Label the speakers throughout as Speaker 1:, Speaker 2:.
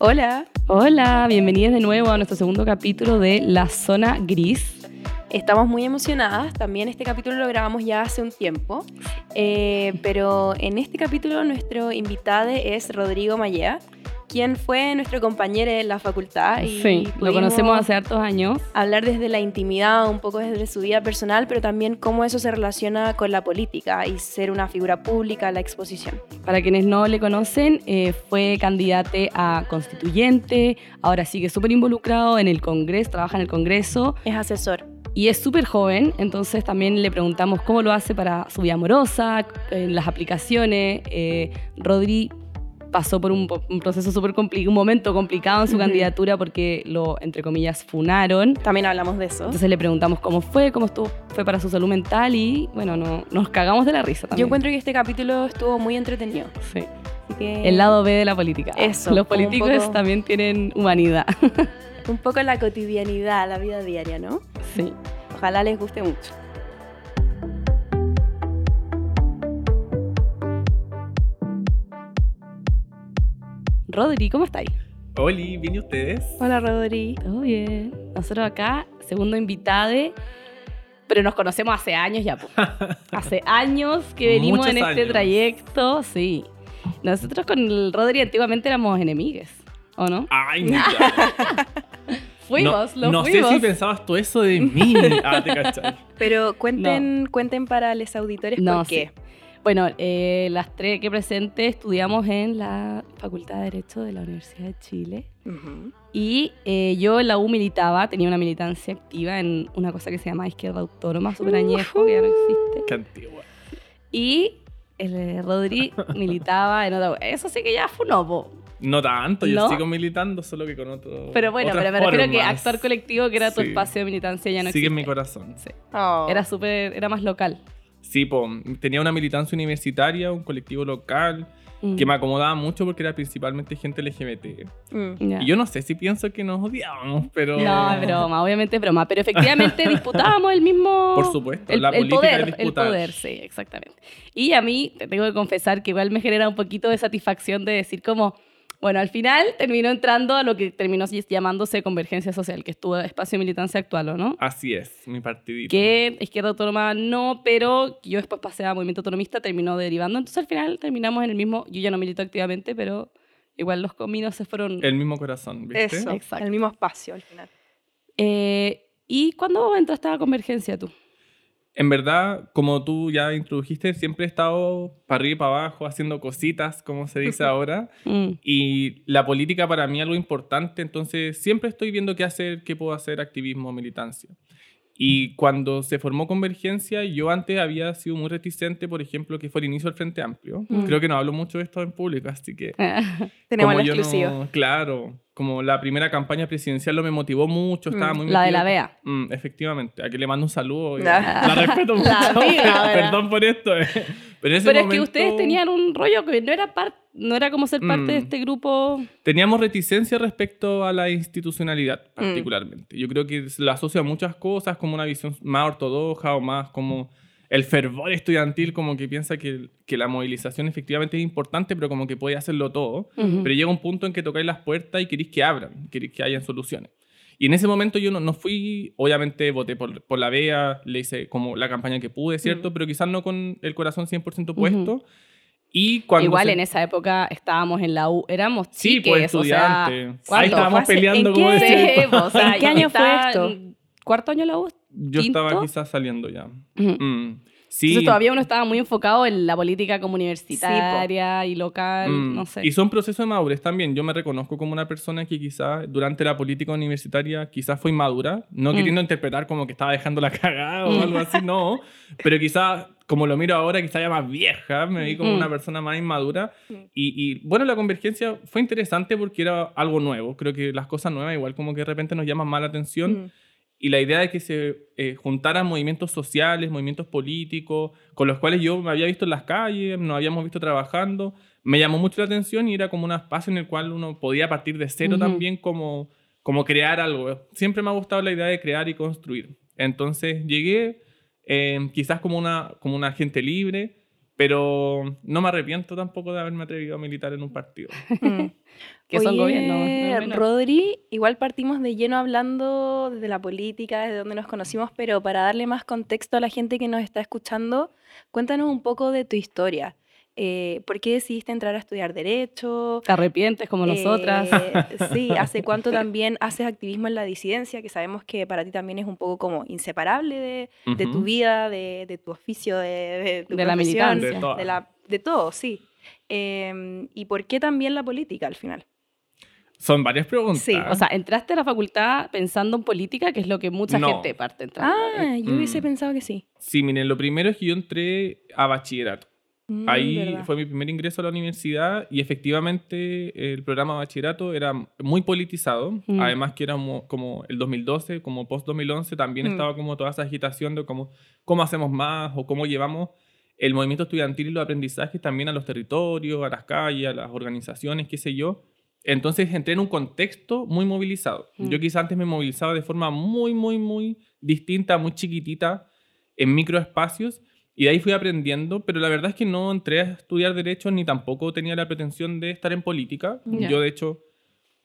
Speaker 1: Hola.
Speaker 2: Hola, bienvenidos de nuevo a nuestro segundo capítulo de La Zona Gris.
Speaker 1: Estamos muy emocionadas. También este capítulo lo grabamos ya hace un tiempo. Eh, pero en este capítulo nuestro invitado es Rodrigo Mallea, quien fue nuestro compañero en la facultad. Y
Speaker 2: Sí, lo conocemos hace hartos años.
Speaker 1: Hablar desde la intimidad, un poco desde su vida personal, pero también cómo eso se relaciona con la política y ser una figura pública, la exposición.
Speaker 2: Para quienes no le conocen, eh, fue candidato a constituyente, ahora sigue súper involucrado en el Congreso, trabaja en el Congreso
Speaker 1: Es asesor.
Speaker 2: y es súper joven, entonces también le preguntamos cómo lo hace para su vida amorosa, en las aplicaciones. Eh, Rodri pasó por un, proceso súper complicado, un momento complicado en su candidatura porque lo, entre comillas, funaron.
Speaker 1: También hablamos de eso.
Speaker 2: Entonces le preguntamos cómo fue, cómo estuvo, fue para su salud mental y bueno, no, nos cagamos de la risa
Speaker 1: Yo
Speaker 2: también.
Speaker 1: encuentro que este capítulo estuvo muy entretenido.
Speaker 2: Sí.
Speaker 1: Que
Speaker 2: El lado B de la política.
Speaker 1: Eso,
Speaker 2: Los políticos
Speaker 1: poco-
Speaker 2: también tienen humanidad.
Speaker 1: un poco la cotidianidad, la vida diaria, ¿no?
Speaker 2: sí.
Speaker 1: Ojalá les guste mucho.
Speaker 2: Rodri, ¿cómo estáis?
Speaker 3: Oli, ¿bien y ustedes?
Speaker 1: Hola, Rodri.
Speaker 2: Todo bien. Nosotros acá, segundo invitado, pero nos conocemos hace años ya. Hace años que venimos
Speaker 3: Muchos
Speaker 2: en este
Speaker 3: años.
Speaker 2: trayecto, sí. Nosotros con el Rodri antiguamente éramos enemigues, ¿o no?
Speaker 3: Ay, mira.
Speaker 2: Fuimos,
Speaker 3: no,
Speaker 2: lo
Speaker 3: no
Speaker 2: fuimos.
Speaker 3: sé si pensabas tú eso de mí. Ah, te cachai.
Speaker 1: Pero cuenten, cuenten para los auditores
Speaker 2: No,
Speaker 1: por qué.
Speaker 2: Bueno, eh, las tres que presentes estudiamos en la Facultad de Derecho de la Universidad de Chile.
Speaker 1: Ujú.
Speaker 2: Y eh, yo en la U militaba, tenía una militancia activa en una cosa que se llama Izquierda Autónoma, súper añejo, que ya no existe.
Speaker 3: Qué antigua.
Speaker 2: Y el eh, Rodri militaba en otra... Eso sí que ya fue un po.
Speaker 3: No tanto, yo
Speaker 2: ¿No?
Speaker 3: sigo militando, solo que con otro.
Speaker 2: Pero bueno,
Speaker 3: otras
Speaker 2: pero me refiero a que actuar colectivo, que era tu
Speaker 3: Sí.
Speaker 2: espacio de militancia, ya no
Speaker 3: Sigue en mi
Speaker 2: existe.
Speaker 3: corazón.
Speaker 2: Sí.
Speaker 1: Oh.
Speaker 2: Era súper, era más local.
Speaker 3: Sí, po, tenía una militancia universitaria, un colectivo local,
Speaker 2: Mm.
Speaker 3: que me acomodaba mucho porque era principalmente gente LGBT.
Speaker 1: Mm.
Speaker 3: Y yo no sé si pienso que nos odiábamos, pero.
Speaker 2: No, es broma, obviamente es broma. Pero efectivamente disputábamos el mismo.
Speaker 3: Por supuesto,
Speaker 2: el,
Speaker 3: la
Speaker 2: el
Speaker 3: política
Speaker 2: poder, el
Speaker 3: disputar.
Speaker 2: poder, sí, exactamente. Y a mí, te tengo que confesar que igual me genera un poquito de satisfacción de decir como, bueno, al final terminó entrando a lo que terminó llamándose convergencia social, que es tu espacio de militancia actual, ¿o no?
Speaker 3: Así es, mi partidito.
Speaker 2: Que izquierda autónoma no, pero yo después pasé a movimiento autonomista, terminó derivando. Entonces al final terminamos en el mismo, yo ya no milito activamente, pero igual los caminos se fueron...
Speaker 3: El mismo corazón, ¿viste?
Speaker 1: Eso,
Speaker 2: Exacto.
Speaker 1: el mismo espacio al final.
Speaker 2: Eh, ¿Y cuándo entraste a la convergencia tú?
Speaker 3: En verdad, como tú ya introdujiste, siempre he estado para arriba y para abajo haciendo cositas, como se dice ahora.
Speaker 2: Mm.
Speaker 3: Y la política para mí es algo importante, entonces siempre estoy viendo qué hacer, qué puedo hacer, activismo, militancia. Y cuando se formó Convergencia, yo antes había sido muy reticente, por ejemplo, que fue el inicio del Frente Amplio.
Speaker 2: Mm.
Speaker 3: Creo que no hablo mucho de esto en público, así que...
Speaker 1: Tenemos la
Speaker 3: yo no- claro, como la primera campaña presidencial no me motivó mucho, estaba
Speaker 1: Mm.
Speaker 3: muy
Speaker 2: La de la BEA.
Speaker 3: Mm, efectivamente, a que le mando un saludo. y
Speaker 1: La-
Speaker 3: La, respeto mucho.
Speaker 2: La amiga, ¿verdad?
Speaker 3: Perdón por esto. eh. Pero, en ese
Speaker 2: Pero es que ustedes tenían un rollo que no era, par- no era como ser parte
Speaker 3: Mm.
Speaker 2: de este grupo.
Speaker 3: Teníamos reticencia respecto a la institucionalidad,
Speaker 1: Mm.
Speaker 3: particularmente. Yo creo que la asocia a muchas cosas, como una visión más ortodoxa o más como el fervor estudiantil, como que piensa que, que la movilización efectivamente es importante, pero como que puede hacerlo todo. Pero llega un punto en que tocáis las puertas y queréis que abran, queréis que hayan soluciones. Y en ese momento yo no, no fui, obviamente voté por, por la BEA, le hice como la campaña que pude, ¿cierto? Pero quizás no con el corazón 100% puesto. Y cuando
Speaker 2: Igual
Speaker 3: se-
Speaker 2: en esa época estábamos en la U, éramos
Speaker 3: Sí,
Speaker 2: chiques,
Speaker 3: pues
Speaker 2: o sea.
Speaker 3: Ahí estábamos peleando
Speaker 1: ¿en
Speaker 3: como
Speaker 1: qué-
Speaker 3: decir.
Speaker 2: Sí, o sea,
Speaker 1: ¿En qué año fue esto?
Speaker 2: ¿Cuarto año la U?
Speaker 3: Yo estaba
Speaker 2: ¿Quinto?
Speaker 3: quizás saliendo ya.
Speaker 2: Ujú.
Speaker 3: Mm. Sí.
Speaker 2: Entonces todavía uno estaba muy enfocado en la política como universitaria y local,
Speaker 3: Mm.
Speaker 2: no sé.
Speaker 3: Y son procesos de madurez también. Yo me reconozco como una persona que quizás durante la política universitaria quizás fue inmadura, no
Speaker 2: Mm.
Speaker 3: queriendo interpretar como que estaba dejando la cagada o
Speaker 2: Mm.
Speaker 3: algo así, no. Pero quizás, como lo miro ahora, quizás ya más vieja, me vi como
Speaker 2: Mm.
Speaker 3: una persona más inmadura.
Speaker 1: Mm.
Speaker 3: Y, y, bueno, la convergencia fue interesante porque era algo nuevo. Creo que las cosas nuevas igual como que de repente nos llaman más la atención. Y la idea de que se eh, juntaran movimientos sociales, movimientos políticos, con los cuales yo me había visto en las calles, nos habíamos visto trabajando, me llamó mucho la atención y era como un espacio en el cual uno podía partir de cero
Speaker 2: Ujú.
Speaker 3: también como, como crear algo. Siempre me ha gustado la idea de crear y construir. Entonces llegué eh, quizás como una, como una agente libre Pero no me arrepiento tampoco de haberme atrevido a militar en un partido.
Speaker 2: Que son
Speaker 1: Oye,
Speaker 2: gobiernos.
Speaker 1: Rodri, igual partimos de lleno hablando de la política, desde donde nos conocimos, pero para darle más contexto a la gente que nos está escuchando, cuéntanos un poco de tu historia. Eh, ¿Por qué decidiste entrar a estudiar Derecho?
Speaker 2: Te arrepientes como nosotras.
Speaker 1: Eh, sí, ¿hace cuánto también haces activismo en la disidencia? Que sabemos que para ti también es un poco como inseparable de, de tu vida, de, de tu oficio, de, de tu
Speaker 2: De la militancia.
Speaker 3: De
Speaker 1: la- de todo, sí. Eh, ¿Y por qué también la política al final?
Speaker 3: Son varias preguntas.
Speaker 1: Sí,
Speaker 2: O sea, entraste a la facultad pensando en política, que es lo que mucha
Speaker 3: No.
Speaker 2: gente parte entrando.
Speaker 1: Ah, yo hubiese
Speaker 3: Mm.
Speaker 1: pensado que sí.
Speaker 3: Sí, miren, lo primero es que yo entré a bachillerato.
Speaker 1: Mm,
Speaker 3: Ahí
Speaker 1: verdad.
Speaker 3: fue mi primer ingreso a la universidad y efectivamente el programa de bachillerato era muy politizado.
Speaker 2: Mm.
Speaker 3: Además que era mo- como el 2012, como post-2011, también
Speaker 1: Mm.
Speaker 3: estaba como toda esa agitación de cómo, cómo hacemos más o cómo llevamos el movimiento estudiantil y los aprendizajes también a los territorios, a las calles, a las organizaciones, qué sé yo. Entonces entré en un contexto muy movilizado.
Speaker 2: Mm.
Speaker 3: Yo quizás antes me movilizaba de forma muy, muy, muy distinta, muy chiquitita, en microespacios, y de ahí fui aprendiendo, pero la verdad es que no entré a estudiar Derecho ni tampoco tenía la pretensión de estar en política.
Speaker 2: Ya.
Speaker 3: Yo, de hecho,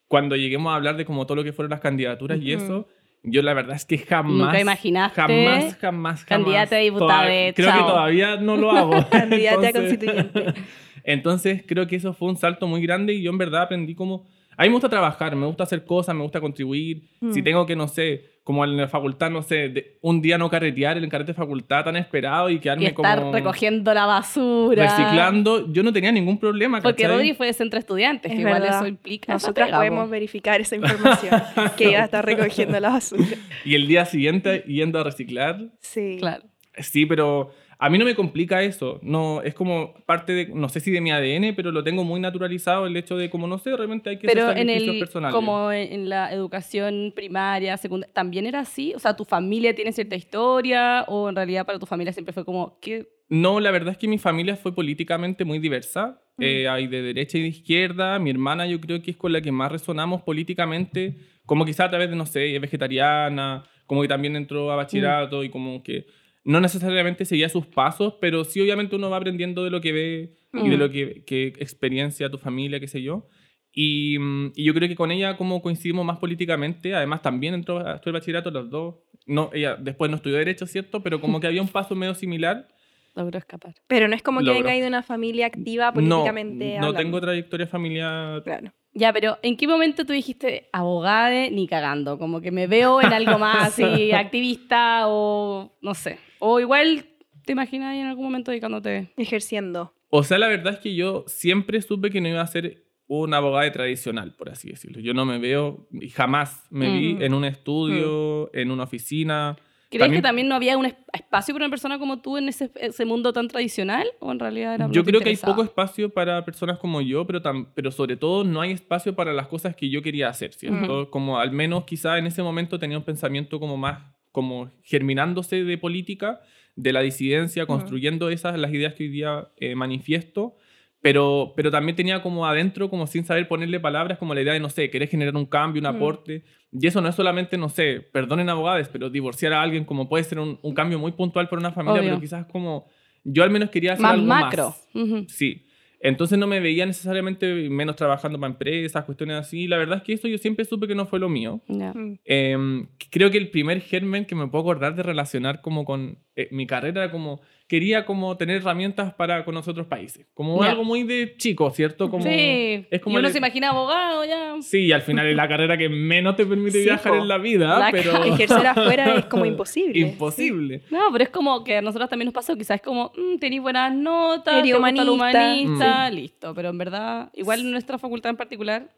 Speaker 3: cuando lleguemos a hablar de como todo lo que fueron las candidaturas y eso, yo la verdad es que jamás...
Speaker 2: Nunca imaginaste
Speaker 3: Jamás, jamás, jamás.
Speaker 2: candidata a diputada de
Speaker 3: Creo que
Speaker 2: Chao.
Speaker 3: todavía no lo hago.
Speaker 1: Candidata a constituyente.
Speaker 3: entonces creo que eso fue un salto muy grande y yo en verdad aprendí como... A mí me gusta trabajar, me gusta hacer cosas, me gusta contribuir. Si
Speaker 1: Mm.
Speaker 3: tengo que, no sé, como en la facultad, no sé, de- un día no carretear, el carrete de facultad tan esperado y
Speaker 2: y
Speaker 3: quedarme
Speaker 2: estar
Speaker 3: como
Speaker 2: recogiendo la basura.
Speaker 3: reciclando, yo no tenía ningún problema.
Speaker 2: Porque
Speaker 3: ¿cachai?
Speaker 2: Rodri fue de centro estudiantes,
Speaker 1: Es
Speaker 2: que igual eso implica. pega,
Speaker 1: podemos
Speaker 2: po.
Speaker 1: verificar esa información, que iba a estar recogiendo la basura.
Speaker 3: Y el día siguiente yendo a reciclar.
Speaker 1: Sí.
Speaker 2: Claro.
Speaker 3: Sí, pero a mí no me complica eso. No, es como parte de, no sé si de mi ADN, pero lo tengo muy naturalizado el hecho de, como no sé, de repente hay que
Speaker 2: Pero
Speaker 3: hacer
Speaker 2: en el,
Speaker 3: personales.
Speaker 2: como en la educación primaria, secundaria, ¿también era así? O sea, ¿tu familia tiene cierta historia o en realidad para tu familia siempre fue como, ¿qué?
Speaker 3: No, la verdad es que mi familia fue políticamente muy diversa.
Speaker 2: Mm.
Speaker 3: Eh, hay de derecha y de izquierda. Mi hermana yo creo que es con la que más resonamos políticamente, como quizá a través de, no sé, es vegetariana, como que también entró a bachillerato y como que no necesariamente seguía sus pasos, pero sí obviamente uno va aprendiendo de lo que ve y de
Speaker 2: Mm.
Speaker 3: lo que, que experiencia tu familia, qué sé yo. Y, mm, y yo creo que con ella como coincidimos más políticamente, además también entró a estudiar bachillerato los dos. No, ella después no estudió derecho, ¿cierto? Pero como que había un paso medio similar.
Speaker 2: Logró escapar.
Speaker 1: Pero no es como que
Speaker 3: Logro.
Speaker 1: venga de una familia activa
Speaker 3: No,
Speaker 1: políticamente
Speaker 3: no
Speaker 1: hablando.
Speaker 3: tengo trayectoria familiar.
Speaker 1: Claro.
Speaker 2: Ya, pero ¿en qué momento tú dijiste abogada ni cagando? Como que me veo en algo más así, activista o no sé. O igual te imaginas ahí en algún momento dedicándote.
Speaker 1: Ejerciendo.
Speaker 3: O sea, la verdad es que yo siempre supe que no iba a ser un abogado tradicional, por así decirlo. Yo no me veo, y jamás me vi
Speaker 2: Mm.
Speaker 3: en un estudio, en una oficina.
Speaker 2: ¿Crees
Speaker 3: También-
Speaker 2: que también no había un es- espacio para una persona como tú en ese, ese mundo tan tradicional? ¿O en realidad era
Speaker 3: Yo creo que hay poco espacio para personas como yo, pero, tam- pero sobre todo no hay espacio para las cosas que yo quería hacer, ¿cierto? Como al menos quizá en ese momento tenía un pensamiento como más, como germinándose de política, de la disidencia, construyendo esas, las ideas que hoy día eh, manifiesto, pero, pero también tenía como adentro, como sin saber ponerle palabras, como la idea de, no sé, querer generar un cambio, un
Speaker 1: Mm.
Speaker 3: aporte. Y eso no es solamente, no sé, perdonen abogados, pero divorciar a alguien como puede ser un, un cambio muy puntual para una familia,
Speaker 2: Obvio.
Speaker 3: pero quizás como yo al menos quería hacer
Speaker 2: Más
Speaker 3: algo
Speaker 2: macro.
Speaker 3: más.
Speaker 2: Ujú.
Speaker 3: Sí. Entonces no me veía necesariamente menos trabajando para empresas, cuestiones así. La verdad es que eso yo siempre supe que no fue lo mío.
Speaker 1: Mm.
Speaker 3: Eh, creo que el primer germen que me puedo acordar de relacionar como con eh, mi carrera era como quería como tener herramientas para con otros países. Como
Speaker 2: Ya.
Speaker 3: algo muy de chico, ¿cierto? Como,
Speaker 2: sí.
Speaker 3: es como
Speaker 2: y uno
Speaker 3: el-
Speaker 2: se imagina abogado ya.
Speaker 3: Sí, al final es la carrera que menos te permite
Speaker 1: Sí,
Speaker 3: viajar
Speaker 1: po.
Speaker 3: en la vida,
Speaker 2: La
Speaker 3: pero
Speaker 2: ca-
Speaker 1: Ejercer afuera es como imposible.
Speaker 3: imposible.
Speaker 2: No, pero es como que a nosotros también nos pasó, quizás es como, mm, tenéis buenas notas,
Speaker 1: Eres humanista.
Speaker 2: humanista, listo. Pero en verdad, igual nuestra facultad en particular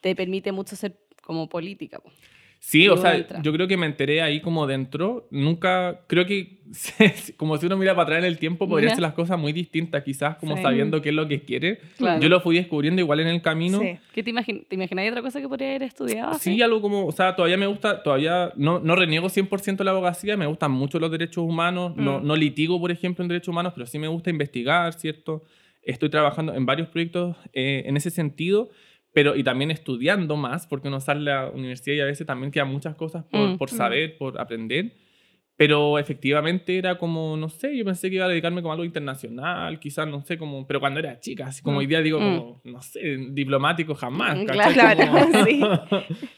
Speaker 2: te permite mucho ser como política. po.
Speaker 3: Sí, o sea,
Speaker 2: entra.
Speaker 3: yo creo que me enteré ahí como dentro. Nunca, creo que como si uno mira para atrás en el tiempo, podría hacer las cosas muy distintas, quizás como
Speaker 2: Sí.
Speaker 3: sabiendo qué es lo que quiere.
Speaker 2: Claro.
Speaker 3: Yo lo fui descubriendo igual en el camino.
Speaker 1: Sí.
Speaker 2: ¿Qué te, imagin ¿Te imagináis otra cosa que podría haber estudiado?
Speaker 3: Sí,
Speaker 2: así?
Speaker 3: algo como, o sea, todavía me gusta, todavía no, no reniego 100% la abogacía, me gustan mucho los derechos humanos, no,
Speaker 1: Mm.
Speaker 3: no litigo, por ejemplo, en derechos humanos, pero sí me gusta investigar, ¿cierto? Estoy trabajando en varios proyectos eh, en ese sentido, pero y también estudiando más, porque uno sale a la universidad y a veces también quedan muchas cosas por,
Speaker 2: Mm.
Speaker 3: por
Speaker 1: Mm.
Speaker 3: saber, por aprender. Pero efectivamente era como, no sé, yo pensé que iba a dedicarme como algo internacional, quizás, no sé, como, pero cuando era chica, así como
Speaker 2: Mm.
Speaker 3: hoy día digo,
Speaker 2: Mm.
Speaker 3: como, no sé, diplomático jamás. ¿cachai?
Speaker 1: claro,
Speaker 3: Como-
Speaker 1: sí.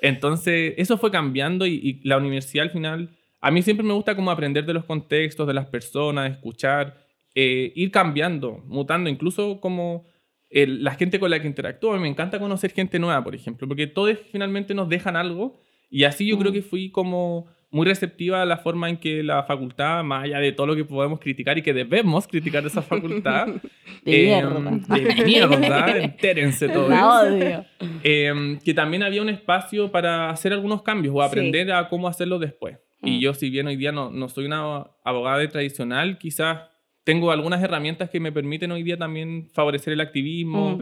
Speaker 3: Entonces, eso fue cambiando y, y la universidad al final, a mí siempre me gusta como aprender de los contextos, de las personas, escuchar, eh, ir cambiando, mutando, incluso como el- la gente con la que interactúo. Me encanta conocer gente nueva, por ejemplo, porque todos finalmente nos dejan algo y así yo creo
Speaker 2: Mm.
Speaker 3: que fui como muy receptiva a la forma en que la facultad, más allá de todo lo que podemos criticar y que debemos criticar de esa facultad,
Speaker 2: De
Speaker 3: eh,
Speaker 2: mierda.
Speaker 3: de mierda, entérense todos.
Speaker 2: La odio.
Speaker 3: Eh, que también había un espacio para hacer algunos cambios o
Speaker 1: Sí.
Speaker 3: aprender a cómo hacerlo después. Y
Speaker 2: Mm.
Speaker 3: yo, si bien hoy día no, no soy una abogada de tradicional, quizás tengo algunas herramientas que me permiten hoy día también favorecer el activismo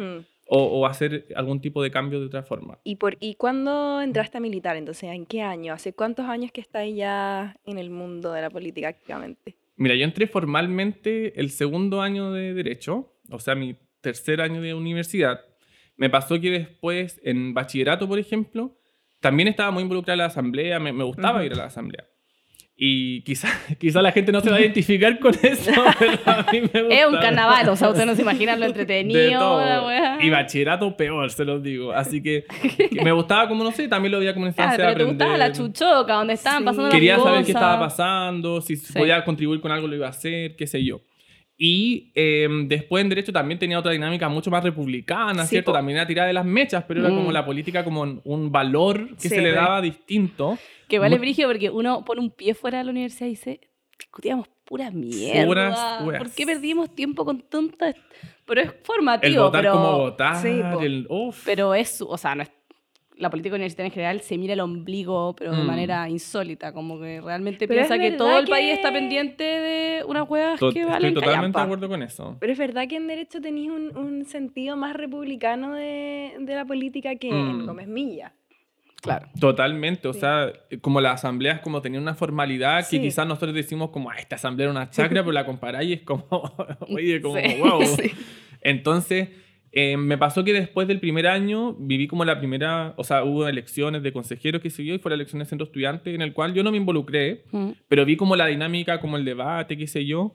Speaker 3: o, o hacer algún tipo de cambio de otra forma.
Speaker 1: ¿Y, por, ¿Y cuándo entraste a militar? Entonces, ¿en qué año? ¿Hace cuántos años que estás ya en el mundo de la política activamente?
Speaker 3: Mira, yo entré formalmente el segundo año de Derecho, o sea, mi tercer año de universidad. Me pasó que después, en bachillerato, por ejemplo, también estaba muy involucrada en la asamblea, me, me gustaba
Speaker 1: Ujú.
Speaker 3: ir a la asamblea. Y quizá, quizá la gente no se va a identificar con eso, pero a mí me gusta.
Speaker 2: Es un carnaval, o sea, ustedes no se imaginan lo entretenido, la.
Speaker 3: Y bachillerato peor, se los digo. Así que, que me gustaba, como no sé, también lo veía como una
Speaker 2: Claro,
Speaker 3: instancia de
Speaker 2: pero te gustaba la
Speaker 3: aprender.
Speaker 2: chuchoca, donde estaban
Speaker 1: Sí.
Speaker 2: pasando
Speaker 3: Quería
Speaker 2: las
Speaker 3: saber
Speaker 2: cosas.
Speaker 3: qué estaba pasando, si
Speaker 2: Sí.
Speaker 3: podía contribuir con algo, lo iba a hacer, qué sé yo. Y eh, después en Derecho también tenía otra dinámica mucho más republicana,
Speaker 1: Sí,
Speaker 3: ¿cierto?
Speaker 1: po.
Speaker 3: También era tirada de las mechas, pero era
Speaker 2: Mm.
Speaker 3: como la política como un- valor que
Speaker 1: Sí,
Speaker 3: se le daba distinto.
Speaker 2: Que vale brígido porque uno pone un pie fuera de la universidad y dice, discutíamos pura mierda.
Speaker 3: Puras weas.
Speaker 2: ¿Por qué perdimos tiempo con tantas? Pero es
Speaker 3: El
Speaker 2: formativo,
Speaker 3: votar
Speaker 2: pero,
Speaker 3: como votar,
Speaker 1: Sí,
Speaker 3: el... uf.
Speaker 2: pero es, o sea, no es, la política universitaria en general se mira el ombligo, pero de
Speaker 3: Mm.
Speaker 2: manera insólita, como que realmente
Speaker 1: Pero
Speaker 2: piensa que todo el
Speaker 1: que-
Speaker 2: país está pendiente de unas weas
Speaker 3: To-
Speaker 2: que
Speaker 3: Estoy
Speaker 2: valen
Speaker 3: totalmente
Speaker 2: callampa.
Speaker 3: de acuerdo con eso.
Speaker 1: Pero es verdad que en Derecho tenéis un, un sentido más republicano de, de la política que en
Speaker 3: Mm.
Speaker 1: Gómez Milla.
Speaker 2: Claro.
Speaker 3: Totalmente, o
Speaker 1: Sí.
Speaker 3: sea, como las asambleas como tenían una formalidad que
Speaker 1: Sí.
Speaker 3: quizás nosotros decimos como, ah, esta asamblea era una chacra, pero la comparáis y es como, oye, como,
Speaker 2: Sí.
Speaker 3: wow.
Speaker 2: Sí.
Speaker 3: Entonces, eh, me pasó que después del primer año viví como la primera, o sea, hubo elecciones de consejeros que siguió y fue la elección de centro estudiante en el cual yo no me involucré,
Speaker 2: Mm.
Speaker 3: pero vi como la dinámica, como el debate, qué sé yo.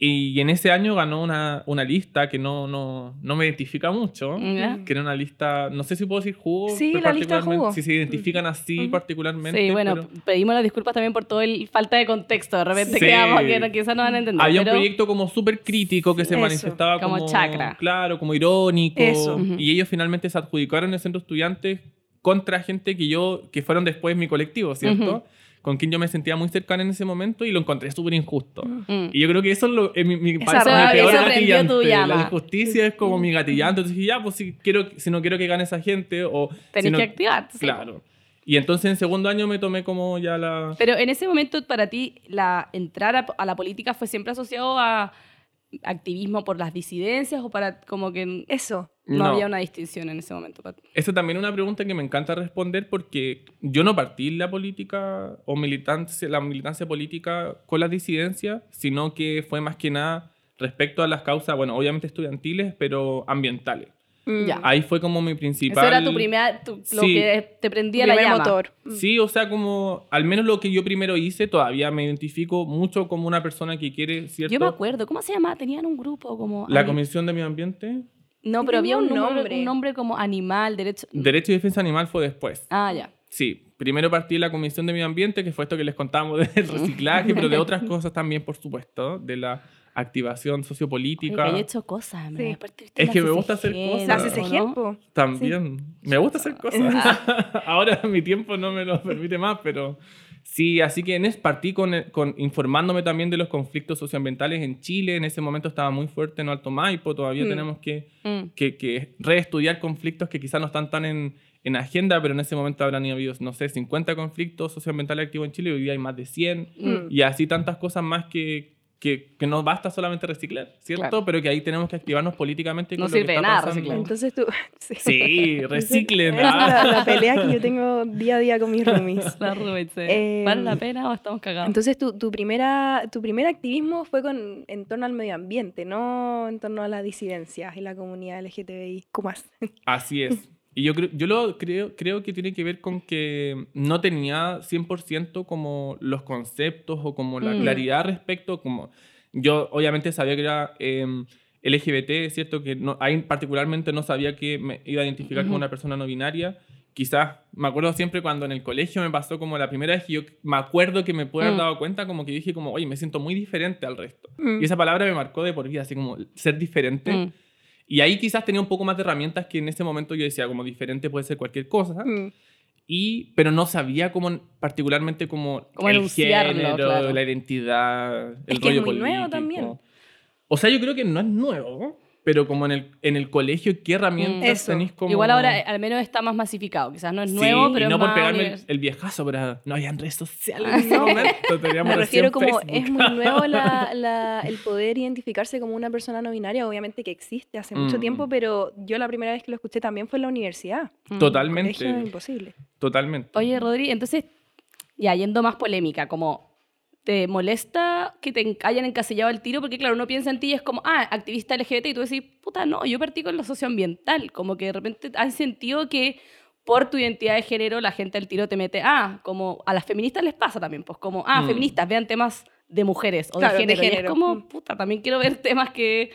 Speaker 3: Y en ese año ganó una, una lista que no, no, no me identifica mucho, que era una lista, no sé si puedo decir jugo.
Speaker 1: Sí, la lista
Speaker 3: particularmente,
Speaker 1: jugo.
Speaker 3: Si se identifican así particularmente.
Speaker 2: Sí, bueno,
Speaker 3: pero-
Speaker 2: pedimos las disculpas también por todo el falta de contexto. De repente
Speaker 3: Sí.
Speaker 2: quedamos que quizás no van a entender.
Speaker 3: Había un proyecto como súper crítico que se
Speaker 1: Eso.
Speaker 3: manifestaba
Speaker 2: Como
Speaker 3: como,
Speaker 2: chacra.
Speaker 3: Claro, como irónico.
Speaker 1: Eso.
Speaker 3: Y ellos finalmente se adjudicaron el centro estudiantes contra gente que yo, que fueron después mi colectivo, ¿cierto?
Speaker 2: Ujú.
Speaker 3: Con quien yo me sentía muy cercana en ese momento y lo encontré súper injusto.
Speaker 2: Mm.
Speaker 3: Y yo creo que eso es lo, es mi, mi,
Speaker 1: Esa
Speaker 3: parece mi peor gatillante.
Speaker 2: llama.
Speaker 3: La injusticia es como mi gatillante. Entonces dije, ya, pues si, quiero, si no quiero que gane esa gente o...
Speaker 2: Tenés
Speaker 3: si no-
Speaker 2: que activarte.
Speaker 3: Claro. Y entonces en segundo año me tomé como ya la...
Speaker 2: Pero en ese momento, para ti, la entrar a, a la política fue siempre asociado a activismo por las disidencias o para como que
Speaker 1: Eso.
Speaker 2: No,
Speaker 3: No.
Speaker 2: había una distinción en ese momento.
Speaker 3: Esa también es una pregunta que me encanta responder porque yo no partí la política o militancia, la militancia política con las disidencias, sino que fue más que nada respecto a las causas, bueno, obviamente estudiantiles, pero ambientales.
Speaker 1: Mm.
Speaker 2: Ya.
Speaker 3: Ahí fue como mi principal...
Speaker 2: Eso era tu primera, tu- lo
Speaker 3: Sí.
Speaker 2: que te prendía la llama.
Speaker 1: motor. Mm.
Speaker 3: Sí, o sea, como al menos lo que yo primero hice, todavía me identifico mucho como una persona que quiere, ¿cierto?
Speaker 2: Yo me acuerdo, ¿cómo se llamaba? Tenían un grupo como...
Speaker 3: La Comisión de Medio Ambiente,
Speaker 2: No, pero había un
Speaker 1: un
Speaker 2: nombre,
Speaker 1: nombre.
Speaker 2: un nombre como animal, derecho...
Speaker 3: Derecho y Defensa Animal fue después.
Speaker 2: Ah, ya.
Speaker 3: Sí, primero partí de la Comisión de Medio Ambiente, que fue esto que les contamos del reciclaje, pero de otras cosas también, por supuesto, de la activación
Speaker 2: Oye, que
Speaker 3: sociopolítica.
Speaker 2: hay hecho cosas,
Speaker 1: Sí.
Speaker 3: Es que me gusta hacer cosas.
Speaker 1: La
Speaker 3: ¿o
Speaker 1: CCG,
Speaker 2: ¿no?
Speaker 3: También. Me gusta hacer cosas. Ahora mi tiempo no me lo permite más, pero sí, así que en es partí con, con informándome también de los conflictos socioambientales en Chile. En ese momento estaba muy fuerte en Alto Maipo. Todavía
Speaker 1: Mm.
Speaker 3: tenemos que,
Speaker 2: Mm.
Speaker 3: que, que reestudiar conflictos que quizás no están tan en, en agenda, pero en ese momento habrán habido, no sé, 50 conflictos socioambientales activos en Chile. Hoy día hay más de 100.
Speaker 2: Mm.
Speaker 3: Y así tantas cosas más que, que, que no basta solamente reciclar, ¿cierto?
Speaker 2: Claro.
Speaker 3: Pero que ahí tenemos que activarnos políticamente.
Speaker 2: No
Speaker 3: con lo que
Speaker 2: sirve
Speaker 3: está
Speaker 2: nada reciclar.
Speaker 1: Entonces tú... Sí.
Speaker 3: Sí, reciclen.
Speaker 1: Es la, la pelea que yo tengo día a día con mis roomies.
Speaker 2: La sí.
Speaker 1: Eh,
Speaker 2: ¿Vale la pena o estamos cagados?
Speaker 1: Entonces tu, tu, primera, tu primer activismo fue con, en torno al medio ambiente, no en torno a las disidencias y la comunidad LGTBI. ¿Cómo más?
Speaker 3: Así es. Y yo creo, yo lo creo, creo que tiene que ver con que no tenía 100% como los conceptos o como la
Speaker 2: Mm.
Speaker 3: claridad respecto, como yo obviamente sabía que era em, LGBT, es cierto que no, ahí particularmente no sabía que me iba a identificar como una persona no binaria. Quizás, me acuerdo siempre cuando en el colegio me pasó como la primera vez que yo me acuerdo que me pude haber
Speaker 2: Mm.
Speaker 3: dado cuenta, como que dije como, oye, me siento muy diferente al resto.
Speaker 1: Mm.
Speaker 3: Y esa palabra me marcó de por vida, así como ser diferente. Y ahí quizás tenía un poco más de herramientas que en ese momento yo decía, como diferente puede ser cualquier cosa.
Speaker 1: Mm.
Speaker 3: Y, pero no sabía como particularmente como
Speaker 2: Cómo
Speaker 3: el género,
Speaker 2: claro.
Speaker 3: la identidad, el
Speaker 1: Es que es
Speaker 3: rollo
Speaker 1: muy nuevo también.
Speaker 3: O sea, yo creo que no es nuevo, pero como en el, en el colegio, ¿qué herramientas tenéis como...?
Speaker 2: Igual ahora eh, al menos está más masificado. Quizás no es
Speaker 3: Sí,
Speaker 2: nuevo, pero
Speaker 3: y no
Speaker 2: es
Speaker 3: por
Speaker 2: más
Speaker 3: pegarme el, el viejazo, pero no habían redes sociales ese
Speaker 1: No. Me refiero como
Speaker 3: Facebook.
Speaker 1: es muy nuevo la- la- el poder identificarse como una persona no binaria, obviamente que existe hace mucho
Speaker 3: Mm.
Speaker 1: tiempo, pero yo la primera vez que lo escuché también fue en la universidad.
Speaker 2: Mm.
Speaker 3: Totalmente,
Speaker 1: Colegio imposible.
Speaker 3: totalmente.
Speaker 2: Oye, Rodri, entonces, ya yendo más polémica, como ¿te molesta que te en- hayan encasillado el tiro? Porque claro, uno piensa en ti y es como, ah, activista LGBT, y tú decís, puta, no, yo partí con lo socioambiental. Como que de repente has sentido que por tu identidad de género la gente al tiro te mete, ah, como a las feministas les pasa también, pues como, ah,
Speaker 3: Mm.
Speaker 2: feministas, vean temas de mujeres o
Speaker 1: Claro,
Speaker 2: de
Speaker 1: de
Speaker 2: género. Y es
Speaker 1: género.
Speaker 2: como,
Speaker 1: Mm.
Speaker 2: puta, también quiero ver temas que...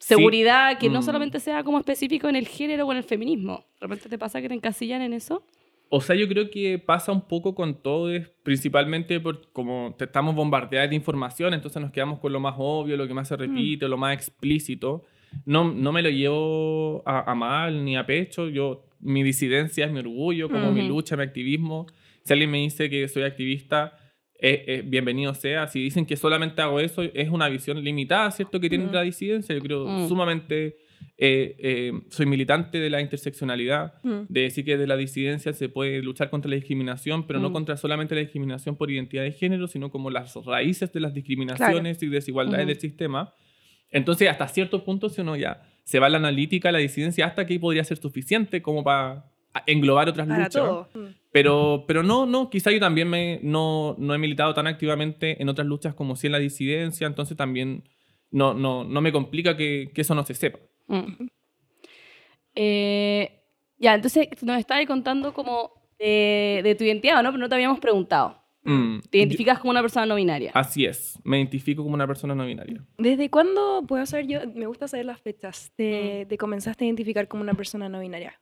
Speaker 2: Seguridad, que no
Speaker 3: Mm.
Speaker 2: solamente sea como específico en el género o en el feminismo. ¿De repente te pasa que te encasillan en eso?
Speaker 3: O sea, yo creo que pasa un poco con todo, principalmente por como te estamos bombardeados de información, entonces nos quedamos con lo más obvio, lo que más se repite, lo más explícito. No, no me lo llevo a, a mal ni a pecho. Yo, mi disidencia es mi orgullo, como mi
Speaker 2: Ujú.
Speaker 3: lucha, mi activismo. Si alguien me dice que soy activista, eh, eh, bienvenido sea. Si dicen que solamente hago eso, es una visión limitada, ¿cierto? Que tiene
Speaker 1: Mm.
Speaker 3: la disidencia. Yo creo
Speaker 2: Mm.
Speaker 3: sumamente... eh, eh, soy militante de la interseccionalidad
Speaker 1: Mm.
Speaker 3: de decir que de la disidencia se puede luchar contra la discriminación, pero no
Speaker 2: Mm.
Speaker 3: contra solamente la discriminación por identidad de género, sino como las raíces de las discriminaciones y desigualdades del sistema. Entonces, hasta cierto punto, si uno ya se va a la analítica, la disidencia, hasta que podría ser suficiente como para englobar otras
Speaker 1: Para
Speaker 3: luchas.
Speaker 1: todo. Mm.
Speaker 3: Pero, pero no, no, quizá yo también me, no, no he militado tan activamente en otras luchas como si en la disidencia, entonces también no, no, no me complica que, que eso no se sepa.
Speaker 2: Mm. Eh, ya, entonces nos estabas contando como de, de tu identidad, ¿no? Pero no te habíamos preguntado.
Speaker 3: Mm.
Speaker 2: ¿Te identificas como una persona no binaria?
Speaker 3: Así es, me identifico como una persona no binaria.
Speaker 1: ¿Desde cuándo puedo saber yo? Me gusta saber las fechas. Te,
Speaker 2: Mm.
Speaker 1: te comenzaste a identificar como una persona no binaria.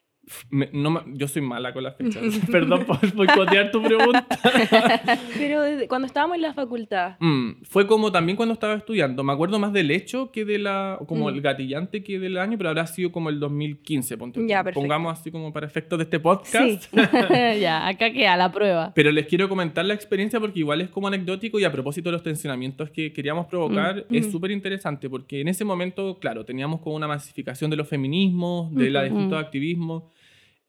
Speaker 3: Me- no yo soy mala con las fechas. Perdón por boicotear tu pregunta.
Speaker 1: Pero desde cuando estábamos en la facultad.
Speaker 3: Mm, fue como también cuando estaba estudiando. Me acuerdo más del hecho que de la. como
Speaker 1: Mm.
Speaker 3: el gatillante que del año, pero habrá sido como el 2015. ponte.
Speaker 1: Ya.
Speaker 3: Pongamos así como para efectos de este podcast.
Speaker 1: Sí.
Speaker 2: ya, acá queda la prueba.
Speaker 3: Pero les quiero comentar la experiencia porque igual es como anecdótico y a propósito de los tensionamientos que queríamos provocar,
Speaker 1: Mm.
Speaker 3: es
Speaker 1: Mm.
Speaker 3: súper interesante porque en ese momento, claro, teníamos como una masificación de los feminismos, de los
Speaker 1: Ujú.
Speaker 3: distintos activismos.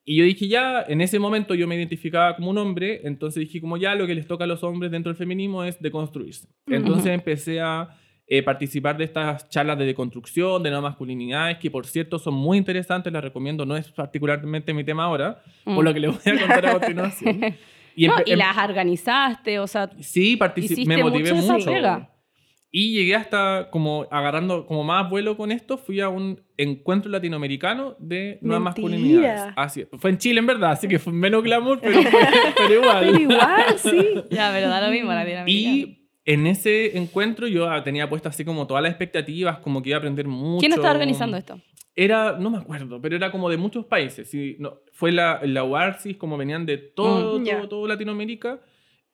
Speaker 3: Y yo dije, ya, en ese momento yo me identificaba como un hombre, entonces dije, como ya lo que les toca a los hombres dentro del feminismo es deconstruirse. Entonces empecé a eh, participar de estas charlas de deconstrucción, de no masculinidades, que por cierto son muy interesantes, las recomiendo, no es particularmente mi tema ahora, por lo que les voy a contar a continuación.
Speaker 2: Y, no, y
Speaker 3: em-
Speaker 2: las organizaste, o sea,
Speaker 3: Sí, me motivé
Speaker 2: mucho esa
Speaker 3: mucho. Y llegué hasta como agarrando como más vuelo con esto, fui a un encuentro latinoamericano de nuevas masculinidades. Así es. Fue en Chile, en verdad, así que fue menos glamour, pero, fue- pero igual.
Speaker 1: Pero igual, sí.
Speaker 2: ya, pero da lo mismo la dinámica.
Speaker 3: Y en ese encuentro yo tenía puesto así como todas las expectativas, como que iba a aprender mucho.
Speaker 2: ¿Quién estaba organizando esto?
Speaker 3: Era, no me acuerdo, pero era como de muchos países. Sí, no, fue la, la UARCIS, como venían de todo,
Speaker 1: Mm.
Speaker 3: todo,
Speaker 1: Ya.
Speaker 3: todo Latinoamérica.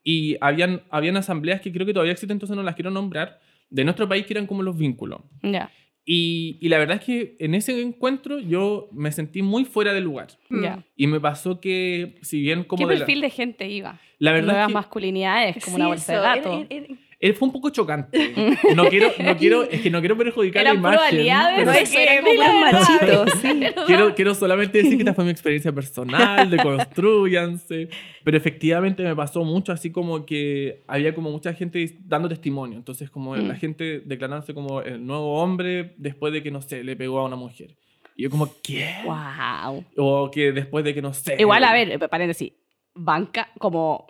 Speaker 3: Y habían, habían asambleas que creo que todavía existen, entonces no las quiero nombrar, de nuestro país que eran como los vínculos.
Speaker 2: Ya,
Speaker 3: Y, y la verdad es que en ese encuentro yo me sentí muy fuera de lugar.
Speaker 2: ya.
Speaker 3: Y me pasó que, si bien como...
Speaker 2: ¿Qué
Speaker 3: de la-
Speaker 2: perfil de gente iba?
Speaker 3: la, verdad
Speaker 2: Nuevas
Speaker 3: es que
Speaker 2: masculinidades, como
Speaker 1: Sí,
Speaker 2: una bolsa de
Speaker 1: eso,
Speaker 2: gato.
Speaker 1: era- era- era-
Speaker 3: él fue un poco chocante. No quiero, no quiero, es que no quiero perjudicar
Speaker 2: Eran
Speaker 3: la imagen.
Speaker 2: aliados,
Speaker 1: No, eso
Speaker 2: que
Speaker 1: era como machitos, sí.
Speaker 3: quiero, quiero solamente decir que esta fue mi experiencia personal, de construyanse. Pero efectivamente me pasó mucho así como que había como mucha gente dando testimonio. Entonces como
Speaker 2: Mm.
Speaker 3: la gente declarándose como el nuevo hombre después de que, no sé, le pegó a una mujer. Y yo como, ¿qué?
Speaker 2: Wow.
Speaker 3: O que después de que, no sé...
Speaker 2: Igual, a ver, paréntesis, banca como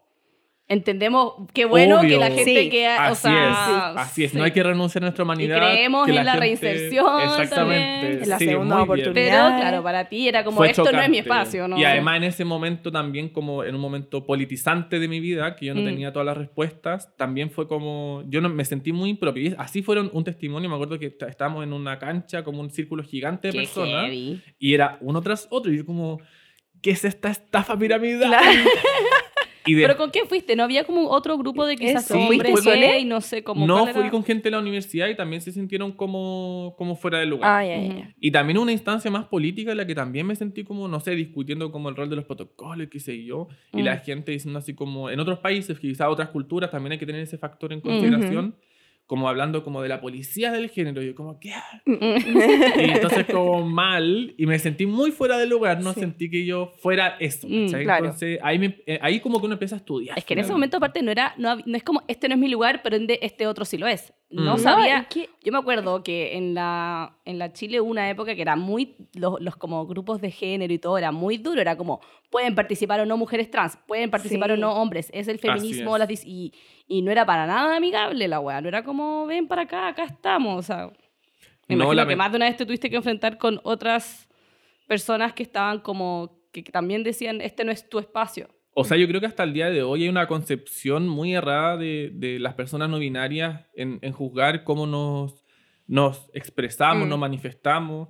Speaker 2: entendemos qué bueno que la
Speaker 3: Obvio.
Speaker 2: gente
Speaker 1: Sí,
Speaker 2: que, o
Speaker 3: Así
Speaker 2: sea,
Speaker 3: es, así es.
Speaker 2: sí.
Speaker 3: No hay que renunciar a nuestra humanidad.
Speaker 2: creemos
Speaker 3: que
Speaker 2: en la
Speaker 3: gente-
Speaker 2: reinserción
Speaker 3: Exactamente.
Speaker 2: también.
Speaker 1: En la
Speaker 3: sí,
Speaker 1: segunda
Speaker 3: bien.
Speaker 1: oportunidad.
Speaker 2: Pero claro, para ti era como
Speaker 3: Fue
Speaker 2: esto no es mi
Speaker 3: chocante.
Speaker 2: espacio, ¿no?
Speaker 3: Y además en ese momento también como en un momento politizante de mi vida, que yo no
Speaker 2: Mm.
Speaker 3: tenía todas las respuestas, también fue como, yo no, me sentí muy impropio. Y así fueron un testimonio, me acuerdo que est- estábamos en una cancha como un círculo gigante de
Speaker 2: Qué
Speaker 3: personas
Speaker 2: heavy.
Speaker 3: y era uno tras otro y yo como, ¿qué es esta estafa piramidal? Y de-
Speaker 2: Pero ¿con quién fuiste? ¿No había como otro grupo de quizás
Speaker 1: Eso,
Speaker 2: hombres gay? No sé cómo.
Speaker 3: no fui
Speaker 2: era?
Speaker 3: con gente de la universidad y también se sintieron como, como fuera de lugar.
Speaker 1: Ah, ya, ya.
Speaker 3: Y también una instancia más política en la que también me sentí como, no sé, discutiendo como el rol de los protocolos, qué sé yo, y
Speaker 2: Mm.
Speaker 3: la gente diciendo así como, en otros países, quizás otras culturas, también hay que tener ese factor en consideración, como hablando como de la policía del género, y yo como, ¿qué? Y entonces como mal, y me sentí muy fuera de lugar, no
Speaker 1: Sí.
Speaker 3: sentí que yo fuera eso,
Speaker 2: Mm,
Speaker 1: claro.
Speaker 3: Entonces ahí, me- eh, ahí como que uno empieza a estudiar.
Speaker 2: Es que en ese momento aparte no era, no, no es como, este no es mi lugar, pero este otro sí lo es. No
Speaker 3: Mm.
Speaker 2: sabía,
Speaker 1: No, es que-
Speaker 2: yo me acuerdo que en la, en la Chile hubo una época que era muy, los, los como grupos de género y todo era muy duro, era como, pueden participar o no mujeres trans, pueden participar
Speaker 1: Sí.
Speaker 2: o no hombres, es el feminismo,
Speaker 3: es.
Speaker 2: las y, y no era para nada amigable la weá, no era como, ven para acá, acá estamos, o sea, me
Speaker 3: No,
Speaker 2: imagino
Speaker 3: la
Speaker 2: que más de una vez te tuviste que enfrentar con otras personas que estaban como, que, que también decían, este no es tu espacio.
Speaker 3: O sea, yo creo que hasta el día de hoy hay una concepción muy errada de, de las personas no binarias en, en juzgar cómo nos, nos expresamos,
Speaker 1: Mm.
Speaker 3: nos manifestamos.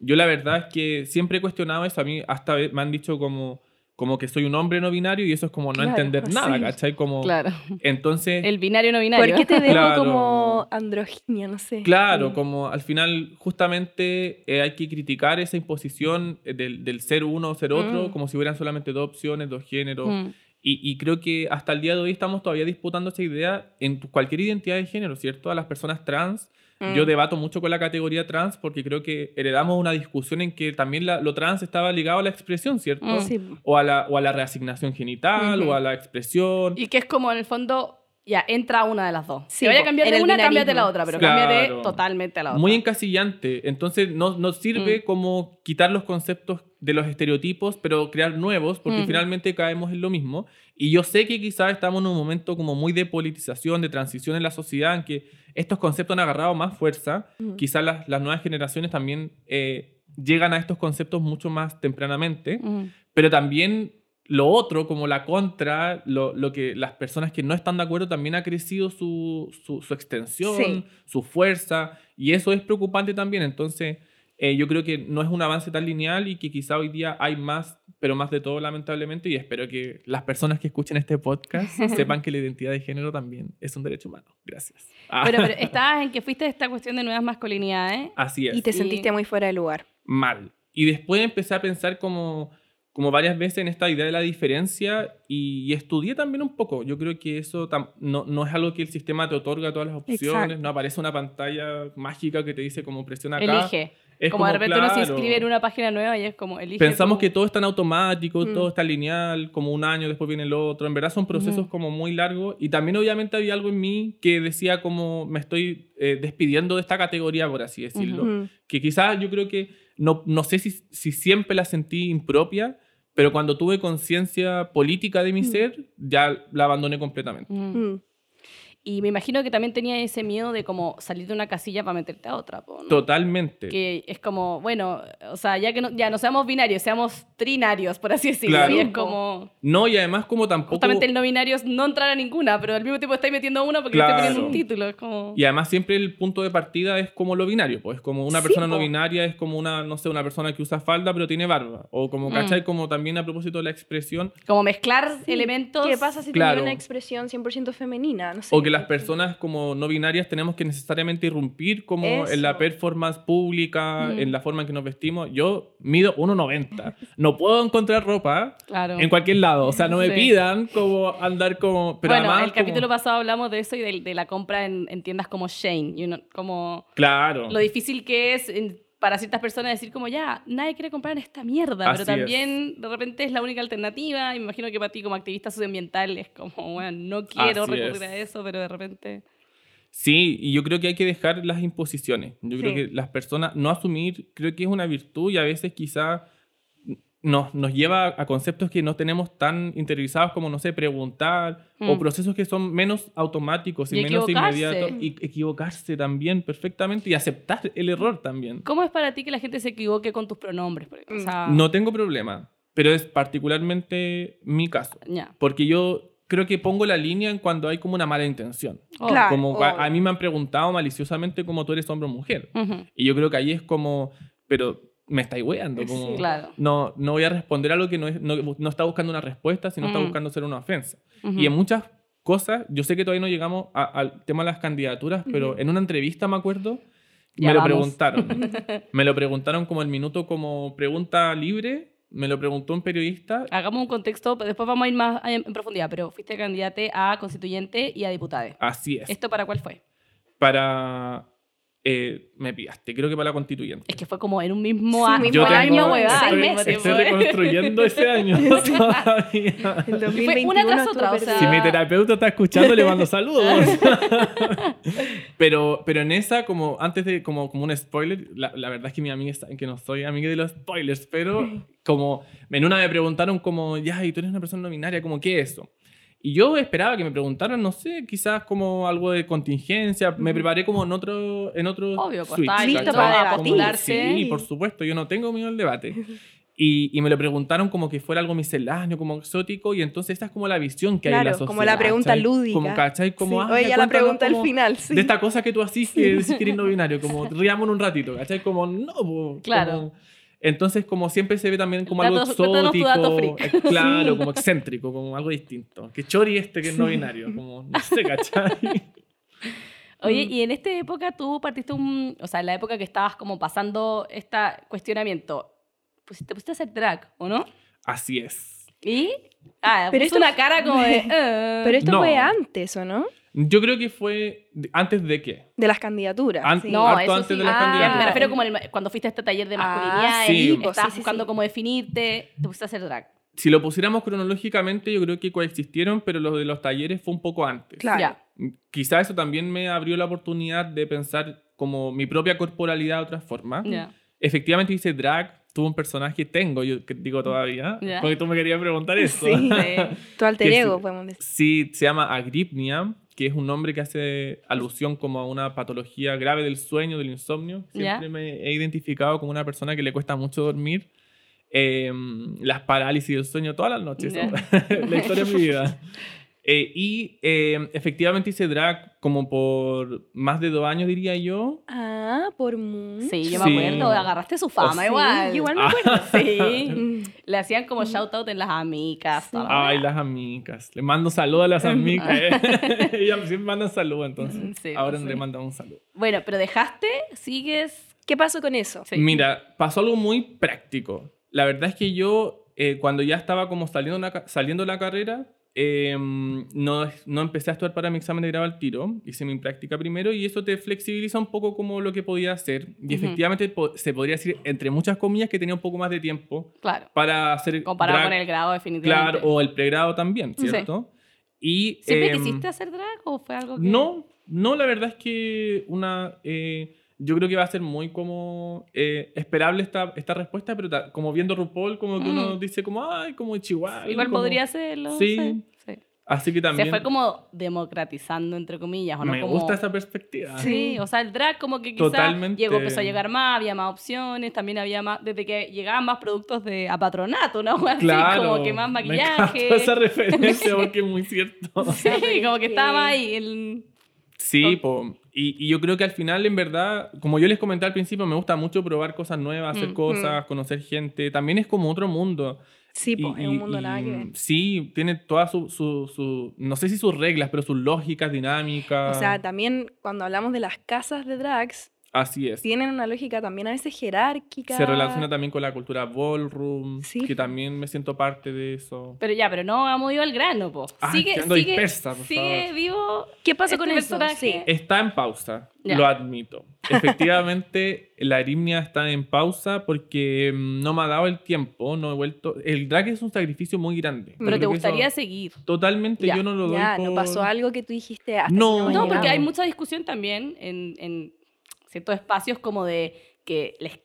Speaker 3: Yo la verdad es que siempre he cuestionado eso. A mí hasta me han dicho como, como que soy un hombre no binario y eso es como no
Speaker 1: Claro,
Speaker 3: entender nada,
Speaker 1: sí.
Speaker 3: ¿cachai? Como,
Speaker 2: Claro.
Speaker 3: Entonces,
Speaker 2: El binario no binario.
Speaker 1: ¿Por qué te dejo
Speaker 3: Claro.
Speaker 1: como androginia? No sé.
Speaker 3: Claro,
Speaker 1: Mm.
Speaker 3: como al final justamente eh, hay que criticar esa imposición eh, del, del ser uno o ser otro,
Speaker 1: Mm.
Speaker 3: como si hubieran solamente dos opciones, dos géneros.
Speaker 2: Mm.
Speaker 3: Y, y creo que hasta el día de hoy estamos todavía disputando esa idea en cualquier identidad de género, ¿cierto? A las personas trans.
Speaker 1: Mm.
Speaker 3: Yo debato mucho con la categoría trans porque creo que heredamos una discusión en que también la- lo trans estaba ligado a la expresión, ¿cierto?
Speaker 2: Mm.
Speaker 1: Sí.
Speaker 3: O, a la, o a la reasignación genital, o a la expresión.
Speaker 2: Y que es como en el fondo, ya, entra una de las dos.
Speaker 1: Sí,
Speaker 2: si vaya a cambiar de una, cámbiate la otra, pero
Speaker 3: Claro.
Speaker 2: cámbiate totalmente a la otra.
Speaker 3: Muy encasillante. Entonces, no, no sirve
Speaker 2: Mm.
Speaker 3: como quitar los conceptos de los estereotipos, pero crear nuevos, porque
Speaker 2: Mm.
Speaker 3: finalmente caemos en lo mismo. Y yo sé que quizás estamos en un momento como muy de politización, de transición en la sociedad, en que estos conceptos han agarrado más fuerza.
Speaker 1: Ujú.
Speaker 3: Quizás las, las nuevas generaciones también eh, llegan a estos conceptos mucho más tempranamente, pero también lo otro, como la contra, lo, lo que las personas que no están de acuerdo también ha crecido su, su, su extensión,
Speaker 1: Sí.
Speaker 3: su fuerza, y eso es preocupante también. Entonces, eh, yo creo que no es un avance tan lineal y que quizá hoy día hay más, pero más de todo, lamentablemente, y espero que las personas que escuchen este podcast sepan que la identidad de género también es un derecho humano. Gracias. Ah,
Speaker 2: Pero, pero estabas en que fuiste esta cuestión de nuevas masculinidades.
Speaker 3: Así es.
Speaker 1: Y te
Speaker 2: Y-
Speaker 1: sentiste muy fuera de lugar.
Speaker 3: mal. Y después empecé a pensar como, como varias veces en esta idea de la diferencia y, y estudié también un poco. Yo creo que eso tam- no, no es algo que el sistema te otorga todas las opciones,
Speaker 1: Exacto.
Speaker 3: no aparece una pantalla mágica que te dice como presiona acá.
Speaker 2: Elige.
Speaker 3: Es
Speaker 2: como, de repente uno se
Speaker 3: claro,
Speaker 2: inscribe en una página nueva y es como, elige.
Speaker 3: Pensamos
Speaker 2: tu-
Speaker 3: que todo está en automático,
Speaker 1: Mm.
Speaker 3: todo está lineal, como un año, después viene el otro. En verdad son procesos
Speaker 2: Ujú.
Speaker 3: como muy largos. Y también obviamente había algo en mí que decía como me estoy eh, despidiendo de esta categoría, por así decirlo.
Speaker 1: Ujú.
Speaker 3: Que quizás yo creo que, no, no sé si, si siempre la sentí impropia, pero cuando tuve conciencia política de mi
Speaker 1: Mm.
Speaker 3: ser, ya la abandoné completamente.
Speaker 2: Mm.
Speaker 1: Mm.
Speaker 2: Y me imagino que también tenía ese miedo de como salir de una casilla para meterte a otra. ¿no?
Speaker 3: Totalmente.
Speaker 2: Que es como, bueno, o sea, ya que no, ya no seamos binarios, seamos trinarios, por así decirlo.
Speaker 3: Claro.
Speaker 2: Y es como,
Speaker 3: No, y además como tampoco...
Speaker 2: justamente el no binario es no entrar a ninguna, pero al mismo tiempo estáis metiendo a una porque
Speaker 3: Claro.
Speaker 2: estáis poniendo un título. Es como...
Speaker 3: Y además siempre el punto de partida es como lo binario, pues como una
Speaker 1: Sí,
Speaker 3: persona no
Speaker 1: po.
Speaker 3: binaria es como una, no sé, una persona que usa falda pero tiene barba. O como,
Speaker 2: Mm.
Speaker 3: ¿cachai? Como también a propósito de la expresión.
Speaker 2: Como mezclar
Speaker 1: Sí.
Speaker 2: elementos.
Speaker 1: ¿Qué pasa si
Speaker 3: Claro.
Speaker 1: tuviera una expresión 100% femenina? No sé.
Speaker 3: O que las personas como no binarias tenemos que necesariamente irrumpir como en la
Speaker 1: Eso.
Speaker 3: performance pública,
Speaker 2: Mm.
Speaker 3: en la forma en que nos vestimos. Yo mido 1,90. No puedo encontrar ropa
Speaker 2: Claro.
Speaker 3: en cualquier lado. O sea, no me
Speaker 2: Sí.
Speaker 3: pidan como andar como... Pero
Speaker 2: bueno,
Speaker 3: además
Speaker 2: el capítulo
Speaker 3: como-
Speaker 2: pasado hablamos de eso y de, de la compra en, en tiendas como Shane. you know, como
Speaker 3: Claro.
Speaker 2: lo difícil que es en- para ciertas personas decir como ya, nadie quiere comprar esta mierda,
Speaker 3: Así
Speaker 2: pero también de repente es la única alternativa. Me imagino que para ti como activista socioambiental es como, bueno, no quiero
Speaker 3: Así
Speaker 2: recurrir
Speaker 3: es.
Speaker 2: a eso, pero de repente...
Speaker 3: Sí, y yo creo que hay que dejar las imposiciones. Yo creo que las personas, no asumir, creo que es una virtud y a veces quizá nos, nos lleva a conceptos que no tenemos tan interiorizados como, no sé, preguntar, o
Speaker 2: Mm.
Speaker 3: procesos que son menos automáticos y,
Speaker 2: Y
Speaker 3: menos inmediatos, y equivocarse también perfectamente y aceptar el error también.
Speaker 2: ¿Cómo es para ti que la gente se equivoque con tus pronombres? Porque, o sea,
Speaker 3: No tengo problema, pero es particularmente mi caso, porque yo creo que pongo la línea en cuando hay como una mala intención.
Speaker 2: Oh.
Speaker 1: Claro.
Speaker 3: Como a, a mí me han preguntado maliciosamente como tú eres hombre o mujer. Y yo creo que ahí es como, pero me estáis weando. Como,
Speaker 1: Sí.
Speaker 2: Claro.
Speaker 3: no, no voy a responder algo que no, es, no, no está buscando una respuesta, sino está buscando ser una ofensa. Y en muchas cosas, yo sé que todavía no llegamos a- al tema de las candidaturas, pero en una entrevista me acuerdo,
Speaker 2: Ya
Speaker 3: me lo preguntaron. me lo preguntaron como el minuto como pregunta libre, me lo preguntó un periodista.
Speaker 2: Hagamos un contexto, pero después vamos a ir más en en profundidad, pero fuiste candidate a constituyente y a diputada.
Speaker 3: Así es.
Speaker 2: ¿Esto para cuál fue?
Speaker 3: Para... eh, me pillaste, creo que para la constituyente.
Speaker 2: Es que fue como en un mismo,
Speaker 1: Sí,
Speaker 2: a-
Speaker 1: mismo
Speaker 3: Yo
Speaker 2: año,
Speaker 3: tengo-
Speaker 2: huevada,
Speaker 1: seis meses.
Speaker 3: estoy reconstruyendo ese año
Speaker 2: fue
Speaker 1: 2021
Speaker 2: una tras otra, o sea-.
Speaker 3: Si mi terapeuta está escuchando, le mando saludos. pero, pero en esa, como antes de, como, como un spoiler, la, la verdad es que mi amiga está, que no soy amiga de los spoilers, pero como en una me preguntaron como, ya, y tú eres una persona no binaria, como, ¿qué es eso? Y yo esperaba que me preguntaran, no sé, quizás como algo de contingencia. Me preparé como en otro, en otro
Speaker 2: Obvio, pues,
Speaker 3: switch,
Speaker 1: Listo para
Speaker 2: postularse.
Speaker 3: Sí, por supuesto, yo no tengo miedo al debate. Y, y me lo preguntaron como que fuera algo misceláneo, como exótico, y entonces esta es como la visión que hay en la
Speaker 1: Claro,
Speaker 3: sociedad.
Speaker 1: como la pregunta
Speaker 3: ¿cachai?
Speaker 1: lúdica.
Speaker 3: Como, ¿cachai? Como,
Speaker 1: Sí.
Speaker 3: ah,
Speaker 1: Oye,
Speaker 3: ya
Speaker 1: la pregunta al
Speaker 3: como
Speaker 1: final, sí.
Speaker 3: De esta cosa que tú haces que decís que eres no binario, como riamos un ratito, ¿cachai? Como, no,
Speaker 2: Claro.
Speaker 3: como- entonces, como siempre se ve también como algo
Speaker 2: tu dato
Speaker 3: exótico,
Speaker 2: freak.
Speaker 3: eh, claro, como excéntrico, como algo distinto. Que chori este que es no binario, como, no sé, ¿cachai?
Speaker 2: Oye,
Speaker 1: Mm.
Speaker 2: y en esta época tú partiste un... O sea, en la época que estabas como pasando este cuestionamiento, pues te pusiste a hacer drag, ¿o no?
Speaker 3: Así es.
Speaker 2: ¿Y? Ah,
Speaker 1: Pero
Speaker 2: puso
Speaker 1: esto-
Speaker 2: una cara como de... "Ah".
Speaker 1: Pero esto
Speaker 3: No.
Speaker 1: fue antes, ¿o no?
Speaker 3: Yo creo que fue antes de qué.
Speaker 1: De las candidaturas.
Speaker 3: An-
Speaker 1: sí.
Speaker 2: No,
Speaker 3: harto
Speaker 2: eso
Speaker 3: antes
Speaker 2: sí.
Speaker 3: de las
Speaker 1: Ah,
Speaker 2: Me
Speaker 3: candidaturas.
Speaker 2: refiero como el- cuando fuiste a este taller de
Speaker 1: Ah,
Speaker 2: masculinidad
Speaker 3: sí.
Speaker 2: y
Speaker 3: Sí,
Speaker 2: estabas
Speaker 1: sí, sí,
Speaker 2: buscando
Speaker 1: sí.
Speaker 2: cómo definirte, te pusiste a hacer drag.
Speaker 3: Si lo pusiéramos cronológicamente, yo creo que coexistieron, pero lo de los talleres fue un poco antes.
Speaker 1: Claro.
Speaker 2: Ya.
Speaker 3: Quizá eso también me abrió la oportunidad de pensar como mi propia corporalidad de otra forma.
Speaker 2: Ya.
Speaker 3: Efectivamente hice drag, tuve un personaje, tengo, yo que digo todavía,
Speaker 2: Ya.
Speaker 3: porque tú me querías preguntar eso.
Speaker 1: Sí. Tu alter ego, podemos decir.
Speaker 3: Sí, se llama Agripnia, que es un nombre que hace alusión como a una patología grave del sueño, del insomnio.
Speaker 2: Ya.
Speaker 3: Siempre me he identificado como una persona que le cuesta mucho dormir. Eh, las parálisis del sueño todas las noches.
Speaker 2: Ya.
Speaker 3: la historia de mi vida. Eh, y eh, efectivamente hice drag como por más de dos años, diría yo.
Speaker 1: Ah, por mucho.
Speaker 2: Sí, yo
Speaker 3: Sí.
Speaker 2: me acuerdo, agarraste su fama
Speaker 3: Sí,
Speaker 2: igual.
Speaker 1: igual me
Speaker 3: Ah.
Speaker 1: acuerdo.
Speaker 2: Sí.
Speaker 1: Mm.
Speaker 2: Le hacían como shout out en las amigas. toda la
Speaker 3: Ay, las amigas. Le mando saludos a las amigas. Ellas siempre mandan saludos, entonces.
Speaker 2: Sí,
Speaker 3: Ahora
Speaker 2: sí.
Speaker 3: le mandan un saludo.
Speaker 2: Bueno, pero dejaste, sigues.
Speaker 1: ¿Qué pasó con eso?
Speaker 2: Sí.
Speaker 3: Mira, pasó algo muy práctico. La verdad es que yo, eh, cuando ya estaba como saliendo, la saliendo de la carrera, eh, no, no empecé a estudiar para mi examen de grado al tiro. Hice mi práctica primero y eso te flexibiliza un poco como lo que podía hacer. Y efectivamente po- se podría decir, entre muchas comillas, que tenía un poco más de tiempo
Speaker 2: Claro.
Speaker 3: para hacer
Speaker 2: Comparado con el grado, definitivamente.
Speaker 3: Claro, o el pregrado también,
Speaker 2: Sí.
Speaker 3: ¿cierto? Y,
Speaker 2: ¿Siempre
Speaker 3: em,
Speaker 2: quisiste hacer drag o fue algo que.?
Speaker 3: no, no, la verdad es que una... eh, yo creo que va a ser muy como eh, esperable esta, esta respuesta, pero ta- como viendo RuPaul, como que uno
Speaker 2: Mm.
Speaker 3: dice como, ay, como Chihuahua.
Speaker 2: Igual
Speaker 3: como-
Speaker 2: podría serlo.
Speaker 3: Sí.
Speaker 2: sí, sí.
Speaker 3: Así que también
Speaker 2: Se fue como democratizando, entre comillas, ¿o no?
Speaker 3: me
Speaker 2: Como-
Speaker 3: gusta esa perspectiva.
Speaker 2: Sí, o sea, el drag como que quizás
Speaker 3: Totalmente.
Speaker 2: llegó, empezó a llegar más, había más opciones, también había más, desde que llegaban más productos de apatronato, ¿no? Así,
Speaker 3: Claro.
Speaker 2: como que más maquillaje.
Speaker 3: esa referencia porque es muy cierto.
Speaker 2: Sí, como que estaba ahí. El...
Speaker 3: Sí, po. Y, y yo creo que al final, en verdad, como yo les comenté al principio, me gusta mucho probar cosas nuevas, hacer
Speaker 2: Mm.
Speaker 3: cosas, conocer gente. También es como otro mundo.
Speaker 1: Sí,
Speaker 3: Y-
Speaker 1: es un mundo
Speaker 3: y,
Speaker 1: nada que.
Speaker 3: Sí, tiene todas sus, su, su- no sé si sus reglas, pero sus lógicas, dinámicas.
Speaker 1: O sea, también cuando hablamos de las casas de drags,
Speaker 3: Así es.
Speaker 1: tienen una lógica también a veces jerárquica.
Speaker 3: Se relaciona también con la cultura ballroom,
Speaker 1: Sí.
Speaker 3: que también me siento parte de eso.
Speaker 2: Pero ya, pero no hemos ido al grano, po.
Speaker 3: Ay,
Speaker 2: Sigue, sigue,
Speaker 3: dispersa, por
Speaker 2: sigue
Speaker 3: favor.
Speaker 2: vivo.
Speaker 1: ¿Qué pasó
Speaker 2: Este
Speaker 1: con eso?
Speaker 2: personaje.
Speaker 1: Sí.
Speaker 3: Está en pausa,
Speaker 2: Ya.
Speaker 3: lo admito. Efectivamente, la aritmia está en pausa porque mm, no me ha dado el tiempo, no he vuelto. El drag es un sacrificio muy grande.
Speaker 2: Pero te
Speaker 3: eso-
Speaker 2: gustaría seguir.
Speaker 3: Totalmente,
Speaker 2: Ya,
Speaker 3: yo no lo doy.
Speaker 1: Ya, no pasó algo que tú dijiste hasta
Speaker 3: No.
Speaker 1: hemos
Speaker 2: No, porque hay mucha discusión también en, en ciertos espacios como de que les-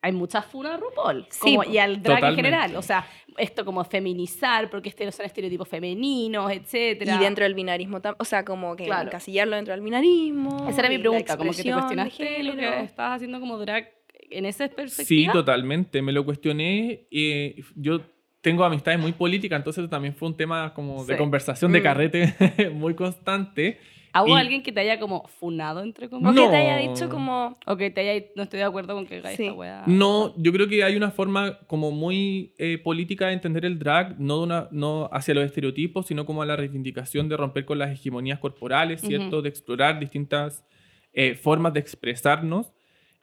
Speaker 2: hay muchas funas a RuPaul.
Speaker 1: Sí,
Speaker 2: como- y al drag en
Speaker 3: Totalmente.
Speaker 2: general. O sea, esto como feminizar, porque este son estereotipos femeninos, etcétera.
Speaker 1: Y dentro del binarismo, tam- o sea, como que
Speaker 2: Claro.
Speaker 1: encasillarlo dentro del binarismo.
Speaker 2: Esa era mi pregunta, como que te
Speaker 1: de
Speaker 2: cuestionaste lo que
Speaker 1: género.
Speaker 2: estabas haciendo como drag en esa
Speaker 3: Sí,
Speaker 2: perspectiva.
Speaker 3: totalmente. Me lo cuestioné. eh, yo tengo amistades muy políticas, entonces también fue un tema como de
Speaker 2: Sí.
Speaker 3: conversación, de
Speaker 1: Mm.
Speaker 3: carrete muy constante.
Speaker 2: ¿Hubo
Speaker 3: y-
Speaker 2: alguien que te haya como funado, entre
Speaker 1: O
Speaker 2: comillas?
Speaker 1: que
Speaker 3: No.
Speaker 1: te haya dicho como...
Speaker 2: O que te haya, no estoy de acuerdo con que haga
Speaker 1: Sí.
Speaker 2: esta weá.
Speaker 3: No, yo creo que hay una forma como muy eh, política de entender el drag, no, de una, no hacia los estereotipos, sino como a la reivindicación de romper con las hegemonías corporales, ¿cierto?
Speaker 2: Ujú.
Speaker 3: De explorar distintas eh, formas de expresarnos.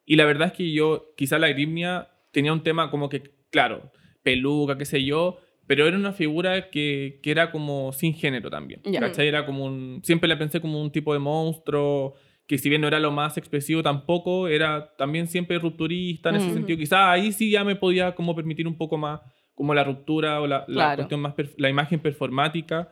Speaker 3: Y la verdad es que yo, quizá la Grimnia tenía un tema como que, claro, peluca, qué sé yo, pero era una figura que, que era como sin género también.
Speaker 2: Ya.
Speaker 3: ¿Cachai? Era como un, siempre la pensé como un tipo de monstruo, que si bien no era lo más expresivo tampoco, era también siempre rupturista en ese
Speaker 2: Ujú.
Speaker 3: sentido. Quizá ahí sí ya me podía como permitir un poco más como la ruptura o la, la
Speaker 2: Claro.
Speaker 3: cuestión más, la imagen performática.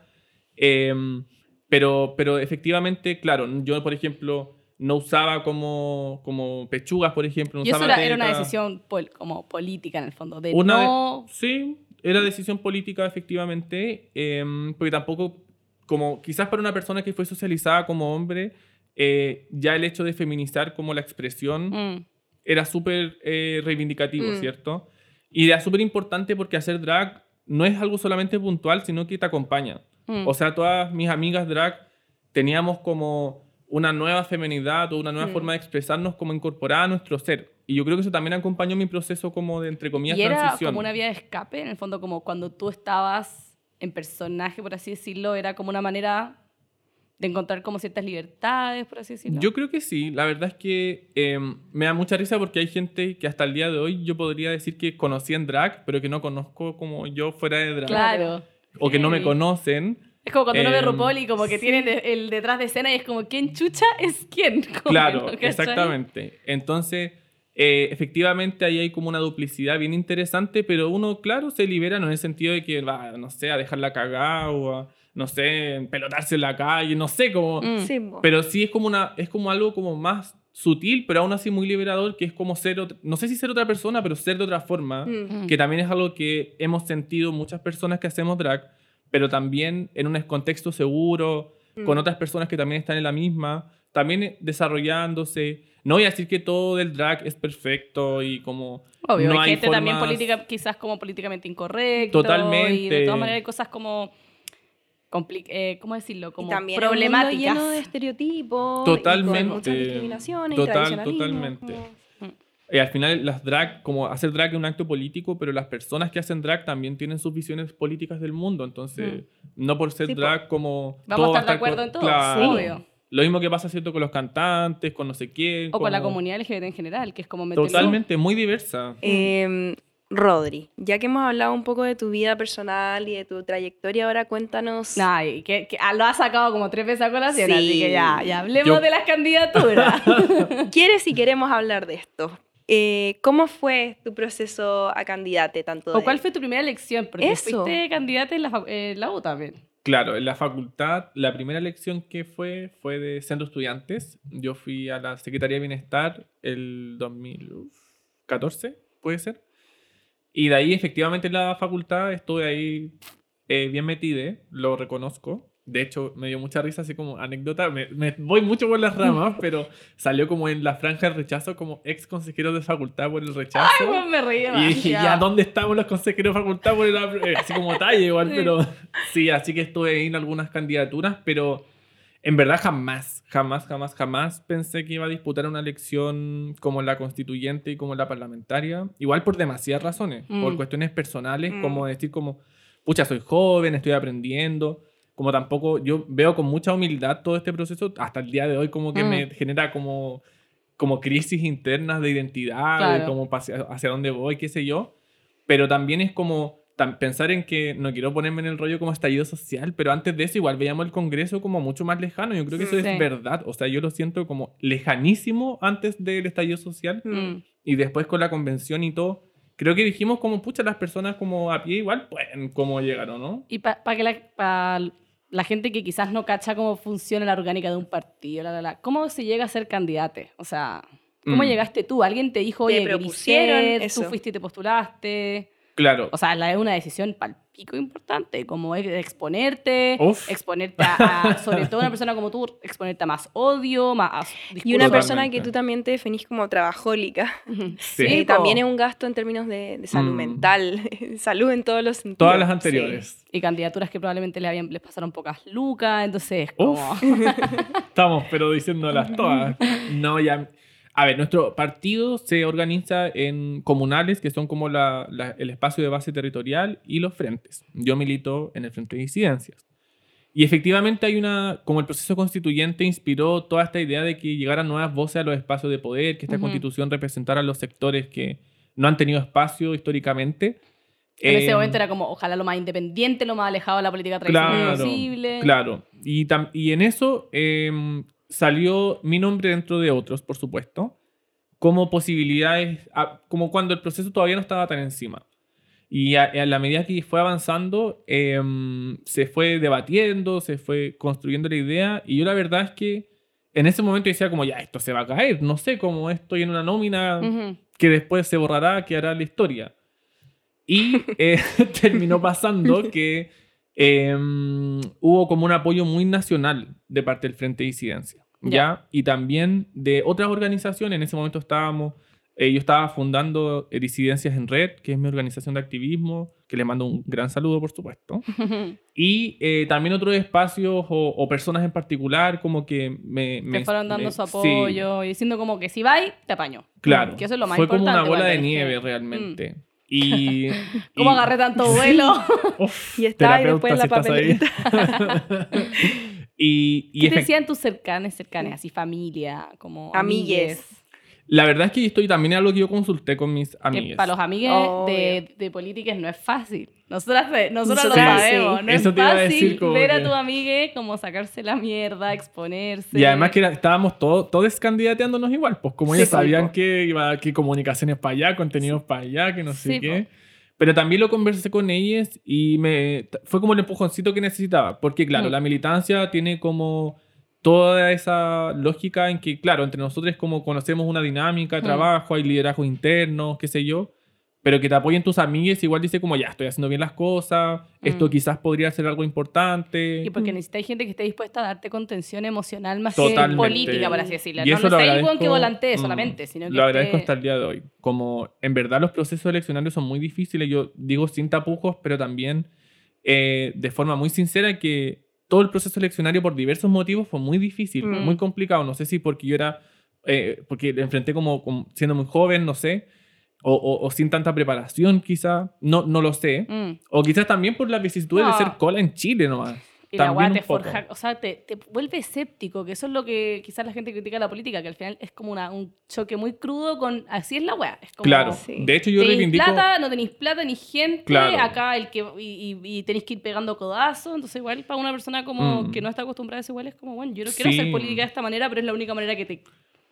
Speaker 3: Em, pero, pero efectivamente, claro, yo por ejemplo no usaba como, como pechugas, por ejemplo. No
Speaker 2: Y eso
Speaker 3: usaba
Speaker 2: era, era una decisión pol- como política en el fondo. De
Speaker 3: Una de-
Speaker 2: no...
Speaker 3: Sí, era decisión política, efectivamente, em, porque tampoco, como quizás para una persona que fue socializada como hombre, eh, ya el hecho de feminizar como la expresión
Speaker 2: Mm,
Speaker 3: era súper eh, reivindicativo,
Speaker 1: Mm.
Speaker 3: ¿cierto? Y era súper importante porque hacer drag no es algo solamente puntual, sino que te acompaña.
Speaker 2: mm.
Speaker 3: O sea, todas mis amigas drag teníamos como una nueva feminidad o una nueva
Speaker 1: Mm.
Speaker 3: forma de expresarnos como incorporada a nuestro ser. Y yo creo que eso también acompañó mi proceso como de, entre comillas,
Speaker 2: y era
Speaker 3: transición.
Speaker 2: como una vía de escape, en el fondo, como cuando tú estabas en personaje, por así decirlo, era como una manera de encontrar como ciertas libertades, por así decirlo.
Speaker 3: Yo creo que sí. La verdad es que eh, me da mucha risa porque hay gente que hasta el día de hoy yo podría decir que conocí en drag, pero que no conozco como yo fuera de drag.
Speaker 2: Claro.
Speaker 3: O que no me
Speaker 2: Sí.
Speaker 3: conocen.
Speaker 2: Es como cuando uno ve
Speaker 3: Em,
Speaker 2: RuPaul y como que tienen el, el detrás de escena y es como, ¿quién chucha es quién? Como
Speaker 3: Claro,
Speaker 2: no,
Speaker 3: exactamente. Entonces, eh, efectivamente ahí hay como una duplicidad bien interesante, pero uno, claro, se libera no en el sentido de que va, no sé, a dejarla cagada o a, no sé, pelotarse en la calle, no sé, como...
Speaker 2: Mm.
Speaker 3: Pero sí es como, una, es como algo como más sutil, pero aún así muy liberador, que es como ser, no sé si ser otra persona, pero ser de otra forma,
Speaker 1: Mm.
Speaker 2: Mm.
Speaker 3: que también es algo que hemos sentido muchas personas que hacemos drag, pero también en un contexto seguro,
Speaker 1: Mm.
Speaker 3: con otras personas que también están en la misma, también desarrollándose. No voy a decir que todo del drag es perfecto y como...
Speaker 2: Obvio,
Speaker 3: no
Speaker 2: hay, gente también
Speaker 3: formas-
Speaker 2: política, quizás como políticamente incorrecta.
Speaker 3: Totalmente.
Speaker 2: Y de todas maneras hay cosas como... compli- eh, ¿Cómo decirlo?
Speaker 1: Y
Speaker 2: Como
Speaker 1: también un mundo
Speaker 2: problemáticas.
Speaker 1: lleno de estereotipos. y con
Speaker 3: Totalmente.
Speaker 1: muchas discriminaciones
Speaker 3: Total,
Speaker 1: y
Speaker 3: totalmente.
Speaker 1: como-
Speaker 3: Y al final las drag, como hacer drag es un acto político, pero las personas que hacen drag también tienen sus visiones políticas del mundo. Entonces, no por ser
Speaker 1: Sí,
Speaker 3: drag como...
Speaker 2: Vamos
Speaker 3: todo
Speaker 2: a estar de acuerdo en todo,
Speaker 3: Claro.
Speaker 1: Sí.
Speaker 2: obvio.
Speaker 3: Lo mismo que pasa, ¿cierto? Con los cantantes, con no sé quién.
Speaker 2: O con la comunidad LGBT en general, que es como meterlo-
Speaker 3: Totalmente, muy diversa.
Speaker 1: Eh, Rodri, ya que hemos hablado un poco de tu vida personal y de tu trayectoria, ahora cuéntanos.
Speaker 2: Nah, y que, que- ah, lo has sacado como tres veces a colación,
Speaker 1: Sí.
Speaker 2: así que ya, ya hablemos
Speaker 3: Yo-
Speaker 2: de las candidaturas.
Speaker 1: ¿Quieres y queremos hablar de esto? Eh, ¿Cómo fue tu proceso a candidate? Tanto
Speaker 2: ¿O
Speaker 1: de-
Speaker 2: cuál fue tu primera elección? Porque
Speaker 1: Eso.
Speaker 2: fuiste candidata en la, en la U también.
Speaker 3: Claro, en la facultad, la primera elección que fue fue de centro estudiantes. Yo fui a la Secretaría de Bienestar el 2014, puede ser. Y de ahí, efectivamente, en la facultad estuve ahí eh, bien metida, lo reconozco. De hecho, me dio mucha risa, así como anécdota. Me, me voy mucho por las ramas, pero salió como en la franja del rechazo como ex consejero de facultad por el rechazo.
Speaker 2: Ay, weón, me reí
Speaker 3: Y dije, ya, ¿dónde estamos los consejeros de facultad? Por la- eh, así como talla igual,
Speaker 2: Sí.
Speaker 3: pero sí, así que estuve en algunas candidaturas, pero en verdad jamás, jamás, jamás, jamás pensé que iba a disputar una elección como la constituyente y como la parlamentaria. Igual por demasiadas razones, por
Speaker 2: Mm.
Speaker 3: cuestiones personales,
Speaker 1: Mm.
Speaker 3: como decir como, pucha, soy joven, estoy aprendiendo. Como tampoco, yo veo con mucha humildad todo este proceso, hasta el día de hoy como que
Speaker 2: Mm.
Speaker 3: me genera como como crisis internas de identidad, de
Speaker 2: Claro.
Speaker 3: como hacia, hacia dónde voy, qué sé yo. Pero también es como pensar en que no quiero ponerme en el rollo como estallido social, pero antes de eso igual veíamos el Congreso como mucho más lejano. Yo creo que eso
Speaker 2: Sí.
Speaker 3: es verdad. O sea, yo lo siento como lejanísimo antes del estallido social
Speaker 1: Mm.
Speaker 3: Y después con la convención y todo. Creo que dijimos como, pucha, las personas como a pie igual pueden como llegar, ¿o no?
Speaker 2: Y para que la, pa la gente que quizás no cacha cómo funciona la orgánica de un partido, la, la, la, ¿cómo se llega a ser candidate? O sea, ¿Cómo
Speaker 3: Mm.
Speaker 2: llegaste tú? ¿Alguien te dijo,
Speaker 1: Te
Speaker 2: oye, querís
Speaker 1: propusieron
Speaker 2: ser?
Speaker 1: eso.
Speaker 2: Tú fuiste y te postulaste.
Speaker 3: Claro.
Speaker 2: O sea, es una decisión palpico importante, como es exponerte,
Speaker 3: Uf.
Speaker 2: exponerte a, a- sobre todo una persona como tú, exponerte a más odio, más
Speaker 1: Y una persona que tú también te definís como trabajólica.
Speaker 3: Sí.
Speaker 1: Eh,
Speaker 2: po.
Speaker 1: también es un gasto en términos de, de salud
Speaker 3: Mm.
Speaker 1: mental, salud en todos los sentidos.
Speaker 3: Todas las anteriores.
Speaker 2: Y candidaturas que probablemente les, habían, les pasaron pocas lucas, entonces como...
Speaker 3: Uf. Estamos, pero diciéndolas todas. No, ya. A ver, nuestro partido se organiza en comunales, que son como la- la- el espacio de base territorial, y los frentes. Yo milito en el Frente de Disidencias. Y efectivamente hay una, como el proceso constituyente inspiró toda esta idea de que llegaran nuevas voces a los espacios de poder, que esta
Speaker 2: Ujú.
Speaker 3: constitución representara a los sectores que no han tenido espacio históricamente.
Speaker 2: En ese
Speaker 3: Eh,
Speaker 2: momento era como, ojalá lo más independiente, lo más alejado de la política tradicional
Speaker 3: Claro,
Speaker 2: posible.
Speaker 3: Claro. Y, y en eso em, salió mi nombre dentro de otros, por supuesto, como posibilidades, como cuando el proceso todavía no estaba tan encima. Y a, a la medida que fue avanzando, em, se fue debatiendo, se fue construyendo la idea. Y yo la verdad es que en ese momento decía como, ya, esto se va a caer. No sé cómo estoy en una nómina
Speaker 2: Ujú.
Speaker 3: que después se borrará, que hará la historia. Y eh, terminó pasando que em, hubo como un apoyo muy nacional de parte del Frente de Disidencia. ¿Ya?
Speaker 2: Ya.
Speaker 3: Y también de otras organizaciones. En ese momento estábamos, eh, yo estaba fundando eh, Disidencias en Red, que es mi organización de activismo, que le mando un gran saludo, por supuesto. Y eh, también otros espacios o, o personas en particular como que me... me
Speaker 2: te fueron dando
Speaker 3: me-
Speaker 2: su
Speaker 3: sí,
Speaker 2: apoyo y diciendo como que si vais, te apaño.
Speaker 3: Claro.
Speaker 2: Que eso es lo más
Speaker 3: Fue como una
Speaker 2: importante,
Speaker 3: bola de nieve
Speaker 2: que-
Speaker 3: realmente. Y,
Speaker 2: ¿Cómo
Speaker 3: y-
Speaker 2: agarré tanto vuelo?
Speaker 3: Uf,
Speaker 1: Y está ahí
Speaker 3: terapeuta,
Speaker 1: después la
Speaker 3: si estás ahí. Y y
Speaker 2: ¿Qué te decían tus cercanes, cercanes? Así familia, como
Speaker 1: Amigues.
Speaker 3: la verdad es que estoy también algo que yo consulté con mis
Speaker 2: Que
Speaker 3: amigas.
Speaker 2: para los amigues
Speaker 1: Obvio.
Speaker 2: de, de políticas no es fácil. Nosotras, nosotras lo sabemos.
Speaker 1: sí.
Speaker 2: No
Speaker 3: Eso
Speaker 2: es
Speaker 3: te iba a
Speaker 2: fácil
Speaker 3: decir como
Speaker 2: ver a tu amigue como sacarse la mierda, exponerse.
Speaker 3: Y además que era- estábamos todos, todos candidateándonos igual, pues como ellos
Speaker 1: Sí,
Speaker 3: sabían
Speaker 1: po.
Speaker 3: que iba que comunicaciones para allá, contenidos para allá, que no sé
Speaker 2: Sí,
Speaker 3: qué. Pero también lo conversé con ellas y me fue como el empujoncito que necesitaba, porque claro,
Speaker 2: Mm.
Speaker 3: la militancia tiene como toda esa lógica en que, claro, entre nosotros como conocemos una dinámica de
Speaker 2: Mm.
Speaker 3: trabajo, hay liderazgo interno, qué sé yo, pero que te apoyen tus amigues igual dice como, ya, estoy haciendo bien las cosas, esto
Speaker 2: Mm.
Speaker 3: quizás podría ser algo importante.
Speaker 2: Y porque necesitáis gente que esté dispuesta a darte contención emocional más
Speaker 3: Totalmente.
Speaker 2: que política, por así decirlo.
Speaker 3: Y
Speaker 2: No
Speaker 3: eso
Speaker 2: el buen que
Speaker 3: agradezco,
Speaker 2: volantee
Speaker 3: mm,
Speaker 2: solamente, sino que
Speaker 3: Lo agradezco
Speaker 2: esté-
Speaker 3: hasta el día de hoy. Como en verdad los procesos eleccionarios son muy difíciles, yo digo sin tapujos, pero también eh, de forma muy sincera que todo el proceso eleccionario por diversos motivos fue muy difícil,
Speaker 1: Mm.
Speaker 3: muy complicado. No sé si porque yo era, eh, porque lo enfrenté como, como siendo muy joven, no sé, o, o- o sin tanta preparación quizá, no, no lo sé.
Speaker 2: Mm.
Speaker 3: O quizás también por las vicisitudes
Speaker 2: No.
Speaker 3: de ser cola en Chile nomás.
Speaker 2: Y la
Speaker 3: También
Speaker 2: weá te forja, o sea, te, te vuelve escéptico, que eso es lo que quizás la gente critica la política, que al final es como una, un choque muy crudo con, así es la weá. Es como,
Speaker 3: Claro,
Speaker 1: Sí.
Speaker 3: de hecho yo
Speaker 2: tenéis
Speaker 3: reivindico...
Speaker 2: plata, no tenéis plata ni gente,
Speaker 3: Claro.
Speaker 2: acá el que, y, y- y tenéis que ir pegando codazos, entonces igual para una persona como
Speaker 3: Mm.
Speaker 2: que no está acostumbrada a eso, igual es como, bueno, yo no quiero
Speaker 3: Sí.
Speaker 2: hacer política de esta manera, pero es la única manera que te...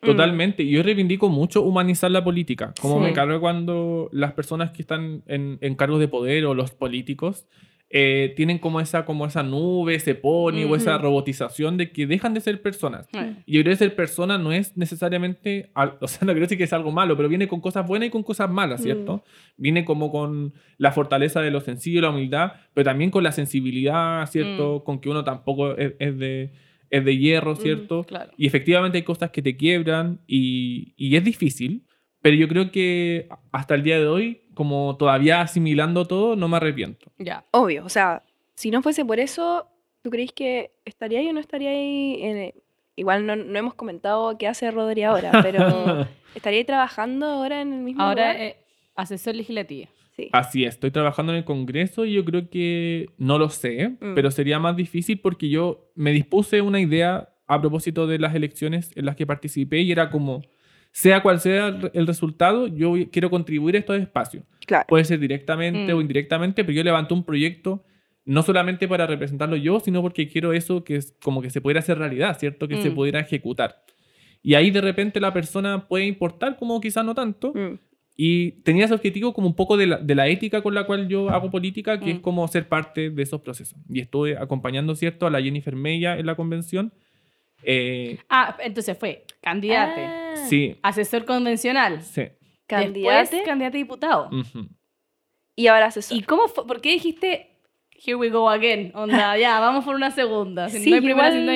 Speaker 3: Totalmente. Y yo reivindico mucho humanizar la política. Como
Speaker 2: Sí.
Speaker 3: me cargo cuando las personas que están en, en cargos de poder o los políticos eh, tienen como esa, como esa nube, ese pony o esa robotización de que dejan de ser personas. Y yo creo que ser persona no es necesariamente, o sea, no quiero decir que es algo malo, pero viene con cosas buenas y con cosas malas, ¿cierto? Viene como con la fortaleza de lo sencillo, la humildad, pero también con la sensibilidad, ¿cierto? Con que uno tampoco es, es de, es de hierro, ¿cierto?
Speaker 2: claro.
Speaker 3: Y efectivamente hay cosas que te quiebran y, y es difícil, pero yo creo que hasta el día de hoy, como todavía asimilando todo, no me arrepiento.
Speaker 2: Ya.
Speaker 1: Obvio, o sea, si no fuese por eso, ¿tú crees que estaría ahí o no estaría ahí? en- igual no, no hemos comentado qué hace Rodri ahora, pero ¿estaría ahí trabajando ahora en el mismo
Speaker 2: Ahora,
Speaker 1: lugar?
Speaker 2: eh, asesor legislativo.
Speaker 1: Sí.
Speaker 3: Así es, estoy trabajando en el Congreso y yo creo que no lo sé,
Speaker 1: Mm.
Speaker 3: pero sería más difícil porque yo me dispuse una idea a propósito de las elecciones en las que participé y era como, sea cual sea el resultado, yo quiero contribuir a estos espacios.
Speaker 1: Claro.
Speaker 3: Puede ser directamente
Speaker 2: Mm.
Speaker 3: o indirectamente, pero yo levanté un proyecto no solamente para representarlo yo, sino porque quiero eso que es como que se pudiera hacer realidad, ¿cierto? Que se
Speaker 2: Mm.
Speaker 3: pudiera ejecutar. Y ahí de repente la persona puede importar, como quizás no tanto,
Speaker 1: Mm.
Speaker 3: Y tenía ese objetivo como un poco de la, de la ética con la cual yo hago política, que
Speaker 2: Mm.
Speaker 3: es como ser parte de esos procesos. Y estuve acompañando, ¿cierto?, a la Jennifer Mella en la convención. Eh,
Speaker 2: Ah, entonces fue candidate,
Speaker 1: Ah,
Speaker 3: sí,
Speaker 2: asesor convencional,
Speaker 3: sí.
Speaker 1: Candidate
Speaker 2: después candidato a diputado.
Speaker 3: ujú.
Speaker 1: y ahora asesor.
Speaker 2: ¿Y cómo fue? ¿Por qué dijiste, here we go again? Onda, ya, vamos por una segunda. Si
Speaker 1: Sí,
Speaker 2: no hay primera,
Speaker 1: igual-
Speaker 2: si no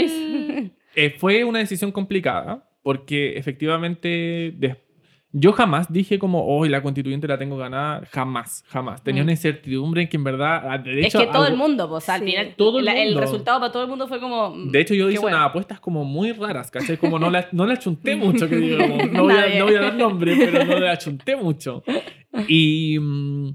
Speaker 2: hay...
Speaker 3: Eh, fue una decisión complicada porque efectivamente des- yo jamás dije como, hoy la constituyente la tengo ganada, jamás, jamás. Tenía
Speaker 2: Mm.
Speaker 3: una incertidumbre en que en verdad, ah, de
Speaker 2: es
Speaker 3: hecho,
Speaker 2: que todo el mundo, pues al
Speaker 1: Sí.
Speaker 2: final,
Speaker 3: Todo el
Speaker 2: la- el resultado para todo el mundo fue como... mm,
Speaker 3: De hecho, yo hice
Speaker 2: bueno.
Speaker 3: unas apuestas como muy raras, ¿cachai? Como no la, no la chunté mucho, que digamos. No voy, a, no voy a dar nombre, pero no la chunté mucho. Y, mm,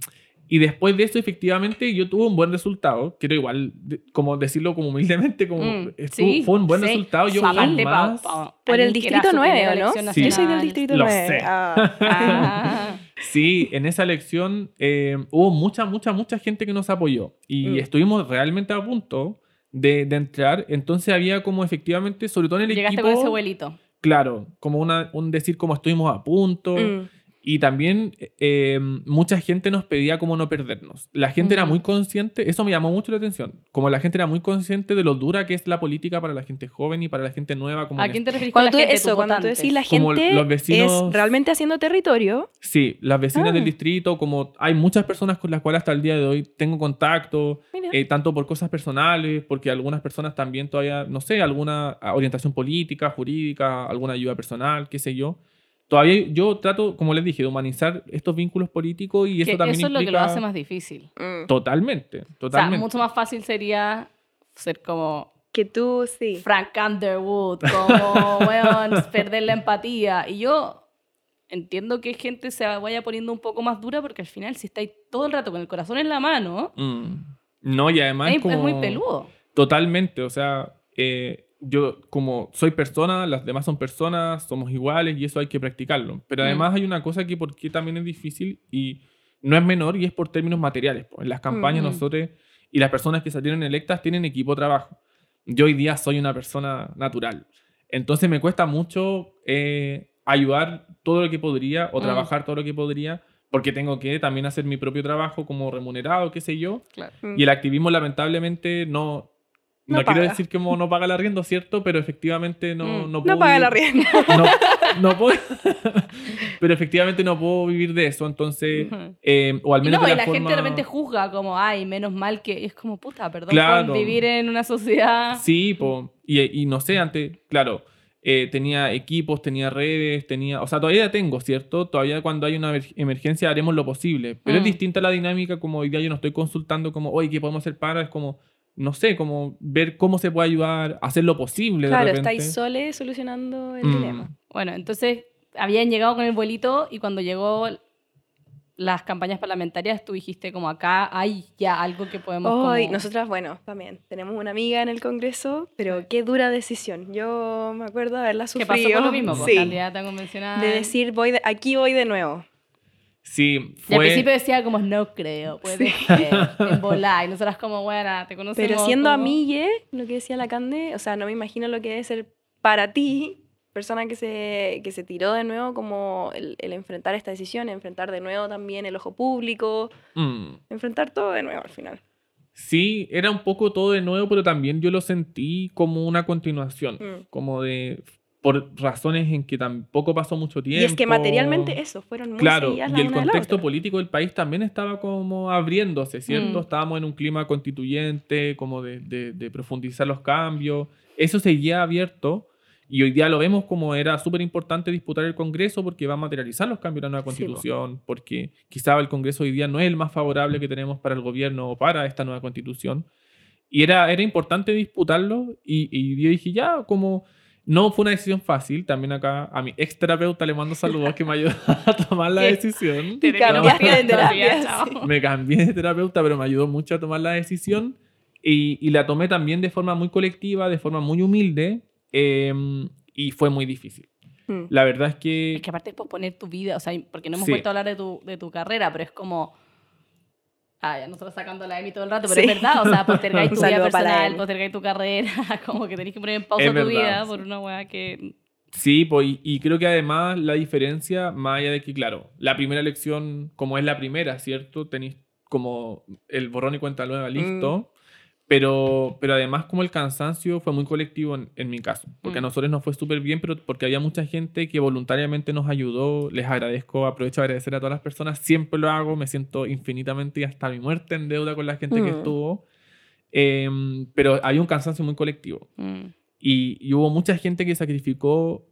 Speaker 3: y después de eso, efectivamente, yo tuve un buen resultado. Quiero igual, de- como decirlo como humildemente, como
Speaker 2: Mm,
Speaker 3: estuvo-
Speaker 2: sí,
Speaker 3: fue un buen
Speaker 2: sí.
Speaker 3: resultado. Yo
Speaker 2: Aparte, pa-
Speaker 3: jamás...
Speaker 2: pa-
Speaker 1: Por el distrito
Speaker 2: su
Speaker 1: 9,
Speaker 2: primera
Speaker 1: ¿o no?
Speaker 3: Sí.
Speaker 1: Yo soy del distrito
Speaker 3: Lo
Speaker 1: 9.
Speaker 3: sé.
Speaker 1: Ah.
Speaker 2: Ah.
Speaker 3: Sí, en esa elección eh, hubo mucha, mucha, mucha gente que nos apoyó y
Speaker 1: Mm.
Speaker 3: estuvimos realmente a punto de, de entrar. Entonces había como efectivamente, sobre todo en el
Speaker 2: Llegaste
Speaker 3: equipo,
Speaker 2: con ese abuelito.
Speaker 3: claro, como una, un decir como estuvimos a punto.
Speaker 1: Mm.
Speaker 3: Y también eh, mucha gente nos pedía como no perdernos. La gente era muy consciente, eso me llamó mucho la atención, como la gente era muy consciente de lo dura que es la política para la gente joven y para la gente nueva. Como
Speaker 2: ¿A quién te refieres
Speaker 1: Cuando tú,
Speaker 2: la gente?
Speaker 1: eso, cuando tú decís la
Speaker 3: Como
Speaker 1: gente
Speaker 3: los vecinos-
Speaker 1: es realmente haciendo territorio.
Speaker 3: Sí, las vecinas
Speaker 1: Ah.
Speaker 3: del distrito, como hay muchas personas con las cuales hasta el día de hoy tengo contacto, eh, tanto por cosas personales, porque algunas personas también todavía, no sé, alguna ah, orientación política, jurídica, alguna ayuda personal, qué sé yo. Todavía yo trato, como les dije, de humanizar estos vínculos políticos y eso
Speaker 2: Que
Speaker 3: también
Speaker 2: eso es lo que lo hace más difícil.
Speaker 1: Mm.
Speaker 3: Totalmente,
Speaker 2: O sea,
Speaker 3: totalmente.
Speaker 2: mucho más fácil sería ser como
Speaker 1: Que tú, sí.
Speaker 2: Frank Underwood, como, weón, perder la empatía. Y yo entiendo que gente se vaya poniendo un poco más dura porque al final si estáis todo el rato con el corazón en la mano,
Speaker 3: Mm. No, y además
Speaker 2: es,
Speaker 3: es, como...
Speaker 2: es muy peludo.
Speaker 3: Totalmente, o sea, eh, yo como soy persona, las demás son personas, somos iguales y eso hay que practicarlo. Pero
Speaker 2: Mm.
Speaker 3: además hay una cosa que porque también es difícil y no es menor y es por términos materiales. pues. En las campañas
Speaker 2: Mm.
Speaker 3: nosotros y las personas que salieron electas tienen equipo de trabajo. Yo hoy día soy una persona natural. Entonces me cuesta mucho eh, ayudar todo lo que podría o
Speaker 2: Mm.
Speaker 3: trabajar todo lo que podría porque tengo que también hacer mi propio trabajo como remunerado, qué sé yo.
Speaker 2: Claro.
Speaker 3: Y el activismo lamentablemente no... No,
Speaker 1: No
Speaker 3: quiero
Speaker 1: paga.
Speaker 3: decir que no paga el arriendo, ¿cierto? Pero efectivamente no,
Speaker 2: Mm.
Speaker 3: no
Speaker 1: No
Speaker 3: puedo
Speaker 1: paga la
Speaker 3: vivir-
Speaker 1: rienda.
Speaker 3: No, no puedo... pero efectivamente no puedo vivir de eso, entonces... Eh, o al
Speaker 2: Y
Speaker 3: menos
Speaker 2: no,
Speaker 3: de
Speaker 2: y
Speaker 3: la
Speaker 2: la gente
Speaker 3: forma-
Speaker 2: repente juzga como, ay, menos mal que... es como, puta, perdón
Speaker 3: Claro.
Speaker 2: por vivir en una sociedad...
Speaker 3: Sí, po. Y, y no sé, antes, claro, eh, tenía equipos, tenía redes, tenía... O sea, todavía tengo, ¿cierto? Todavía cuando hay una emer- emergencia haremos lo posible. Pero es
Speaker 2: Mm.
Speaker 3: distinta la dinámica como hoy día yo no estoy consultando como, oye, ¿qué podemos hacer para? Es como, no sé, como ver cómo se puede ayudar, hacer lo posible. de
Speaker 1: Claro,
Speaker 3: repente.
Speaker 1: estáis soles solucionando el
Speaker 3: Mm.
Speaker 1: dilema.
Speaker 2: Bueno, entonces habían llegado con el vuelito y cuando llegó las campañas parlamentarias, tú dijiste como acá hay ya algo que podemos...
Speaker 1: Hoy,
Speaker 2: como-
Speaker 1: nosotras, bueno, también tenemos una amiga en el Congreso, pero qué dura decisión. Yo me acuerdo de haberla
Speaker 2: que
Speaker 1: sufrido.
Speaker 2: pasó con lo mismo, pues,
Speaker 1: sí,
Speaker 2: candidata convencional.
Speaker 1: de decir, voy de- aquí voy de nuevo.
Speaker 3: Sí,
Speaker 2: Y al
Speaker 3: fue...
Speaker 2: principio decía como, no creo, puede ser, en volar. Y nosotras como, bueno, te conocemos.
Speaker 1: Pero siendo
Speaker 2: como-
Speaker 1: amigue, lo que decía la Cande, o sea, no me imagino lo que debe ser para ti, persona que se, que se tiró de nuevo, como el, el enfrentar esta decisión, enfrentar de nuevo también el ojo público,
Speaker 3: Mm.
Speaker 1: enfrentar todo de nuevo al final.
Speaker 3: Sí, era un poco todo de nuevo, pero también yo lo sentí como una continuación,
Speaker 1: Mm.
Speaker 3: como de por razones en que tampoco pasó mucho tiempo.
Speaker 1: Y es que materialmente eso, fueron muy
Speaker 3: Claro, y el
Speaker 1: de
Speaker 3: contexto político del país también estaba como abriéndose, ¿cierto?
Speaker 2: Mm.
Speaker 3: Estábamos en un clima constituyente, como de, de- de profundizar los cambios. Eso seguía abierto y hoy día lo vemos como era súper importante disputar el Congreso porque va a materializar los cambios de la nueva
Speaker 1: Sí,
Speaker 3: constitución, porque quizá el Congreso hoy día no es el más favorable que tenemos para el gobierno o para esta nueva constitución. Y era, era importante disputarlo y, y yo dije, ya, como no fue una decisión fácil, también acá a mi ex terapeuta le mando saludos que me ayudó a tomar la decisión.
Speaker 2: Te
Speaker 1: cambiaste de
Speaker 2: chao.
Speaker 1: sí.
Speaker 3: Me cambié de terapeuta, pero me ayudó mucho a tomar la decisión y, y la tomé también de forma muy colectiva, de forma muy humilde eh, y fue muy difícil.
Speaker 1: Mm.
Speaker 3: La verdad es que...
Speaker 2: Es que aparte es posponer tu vida, o sea, porque no hemos
Speaker 3: Sí.
Speaker 2: vuelto a hablar de tu, de tu carrera, pero es como... Ah, ya nosotros sacando la Emi todo el rato, pero
Speaker 1: Sí.
Speaker 2: es verdad, o sea, postergáis tu vida personal, postergáis tu carrera, como que tenés que poner en pausa
Speaker 3: Es
Speaker 2: tu
Speaker 3: verdad,
Speaker 2: vida
Speaker 3: sí.
Speaker 2: por una weá que...
Speaker 3: Sí, pues, y, y creo que además la diferencia, más allá de que, claro, la primera elección, como es la primera, ¿cierto? Tenéis como el borrón y cuenta nueva listo. Pero, pero además como el cansancio fue muy colectivo en, en mi caso, porque a
Speaker 2: Mm.
Speaker 3: nosotros nos fue súper bien, pero porque había mucha gente que voluntariamente nos ayudó, les agradezco, aprovecho de agradecer a todas las personas, siempre lo hago, me siento infinitamente y hasta mi muerte en deuda con la gente que
Speaker 1: Mm.
Speaker 3: estuvo, Em, pero había un cansancio muy colectivo
Speaker 2: Mm.
Speaker 3: y, y hubo mucha gente que sacrificó,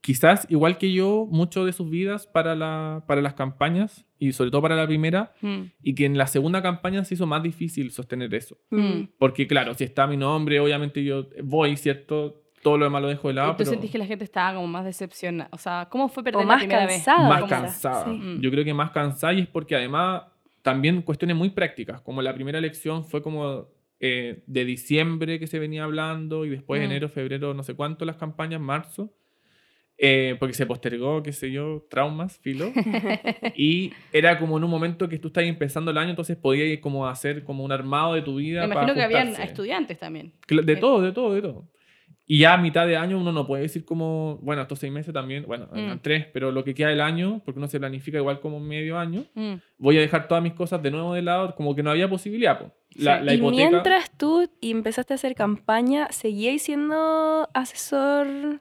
Speaker 3: quizás igual que yo, mucho de sus vidas para, la, para las campañas y sobre todo para la primera,
Speaker 2: Mm.
Speaker 3: y que en la segunda campaña se hizo más difícil sostener eso.
Speaker 2: Mm.
Speaker 3: Porque claro, si está mi nombre, obviamente yo voy, ¿cierto? Todo lo demás lo dejo de lado.
Speaker 2: ¿Y tú
Speaker 3: pero
Speaker 2: sentís que la gente estaba como más decepcionada? O sea, ¿cómo fue perder
Speaker 1: O
Speaker 2: la
Speaker 1: más
Speaker 2: primera
Speaker 1: cansada.
Speaker 3: más
Speaker 1: quizás,
Speaker 3: cansada.
Speaker 1: sí.
Speaker 3: Yo creo que más cansada y es porque además también cuestiones muy prácticas, como la primera elección fue como eh, de diciembre que se venía hablando y después
Speaker 2: Mm.
Speaker 3: enero, febrero, no sé cuánto las campañas, marzo, eh, porque se postergó, qué sé yo, traumas, filo. y era como en un momento que tú estabas empezando el año, entonces podías como hacer como un armado de tu vida.
Speaker 2: Me
Speaker 3: para
Speaker 2: imagino que habían estudiantes también.
Speaker 3: De
Speaker 2: Sí.
Speaker 3: todo, de todo, de todo. Y ya a mitad de año uno no puede decir como, bueno, estos seis meses también, bueno, eran
Speaker 2: Mm.
Speaker 3: tres, pero lo que queda del año, porque uno se planifica igual como medio año,
Speaker 2: Mm.
Speaker 3: voy a dejar todas mis cosas de nuevo de lado, como que no había posibilidad. po. La,
Speaker 2: Sí.
Speaker 3: la
Speaker 1: y mientras tú empezaste a hacer campaña, ¿seguíais siendo asesor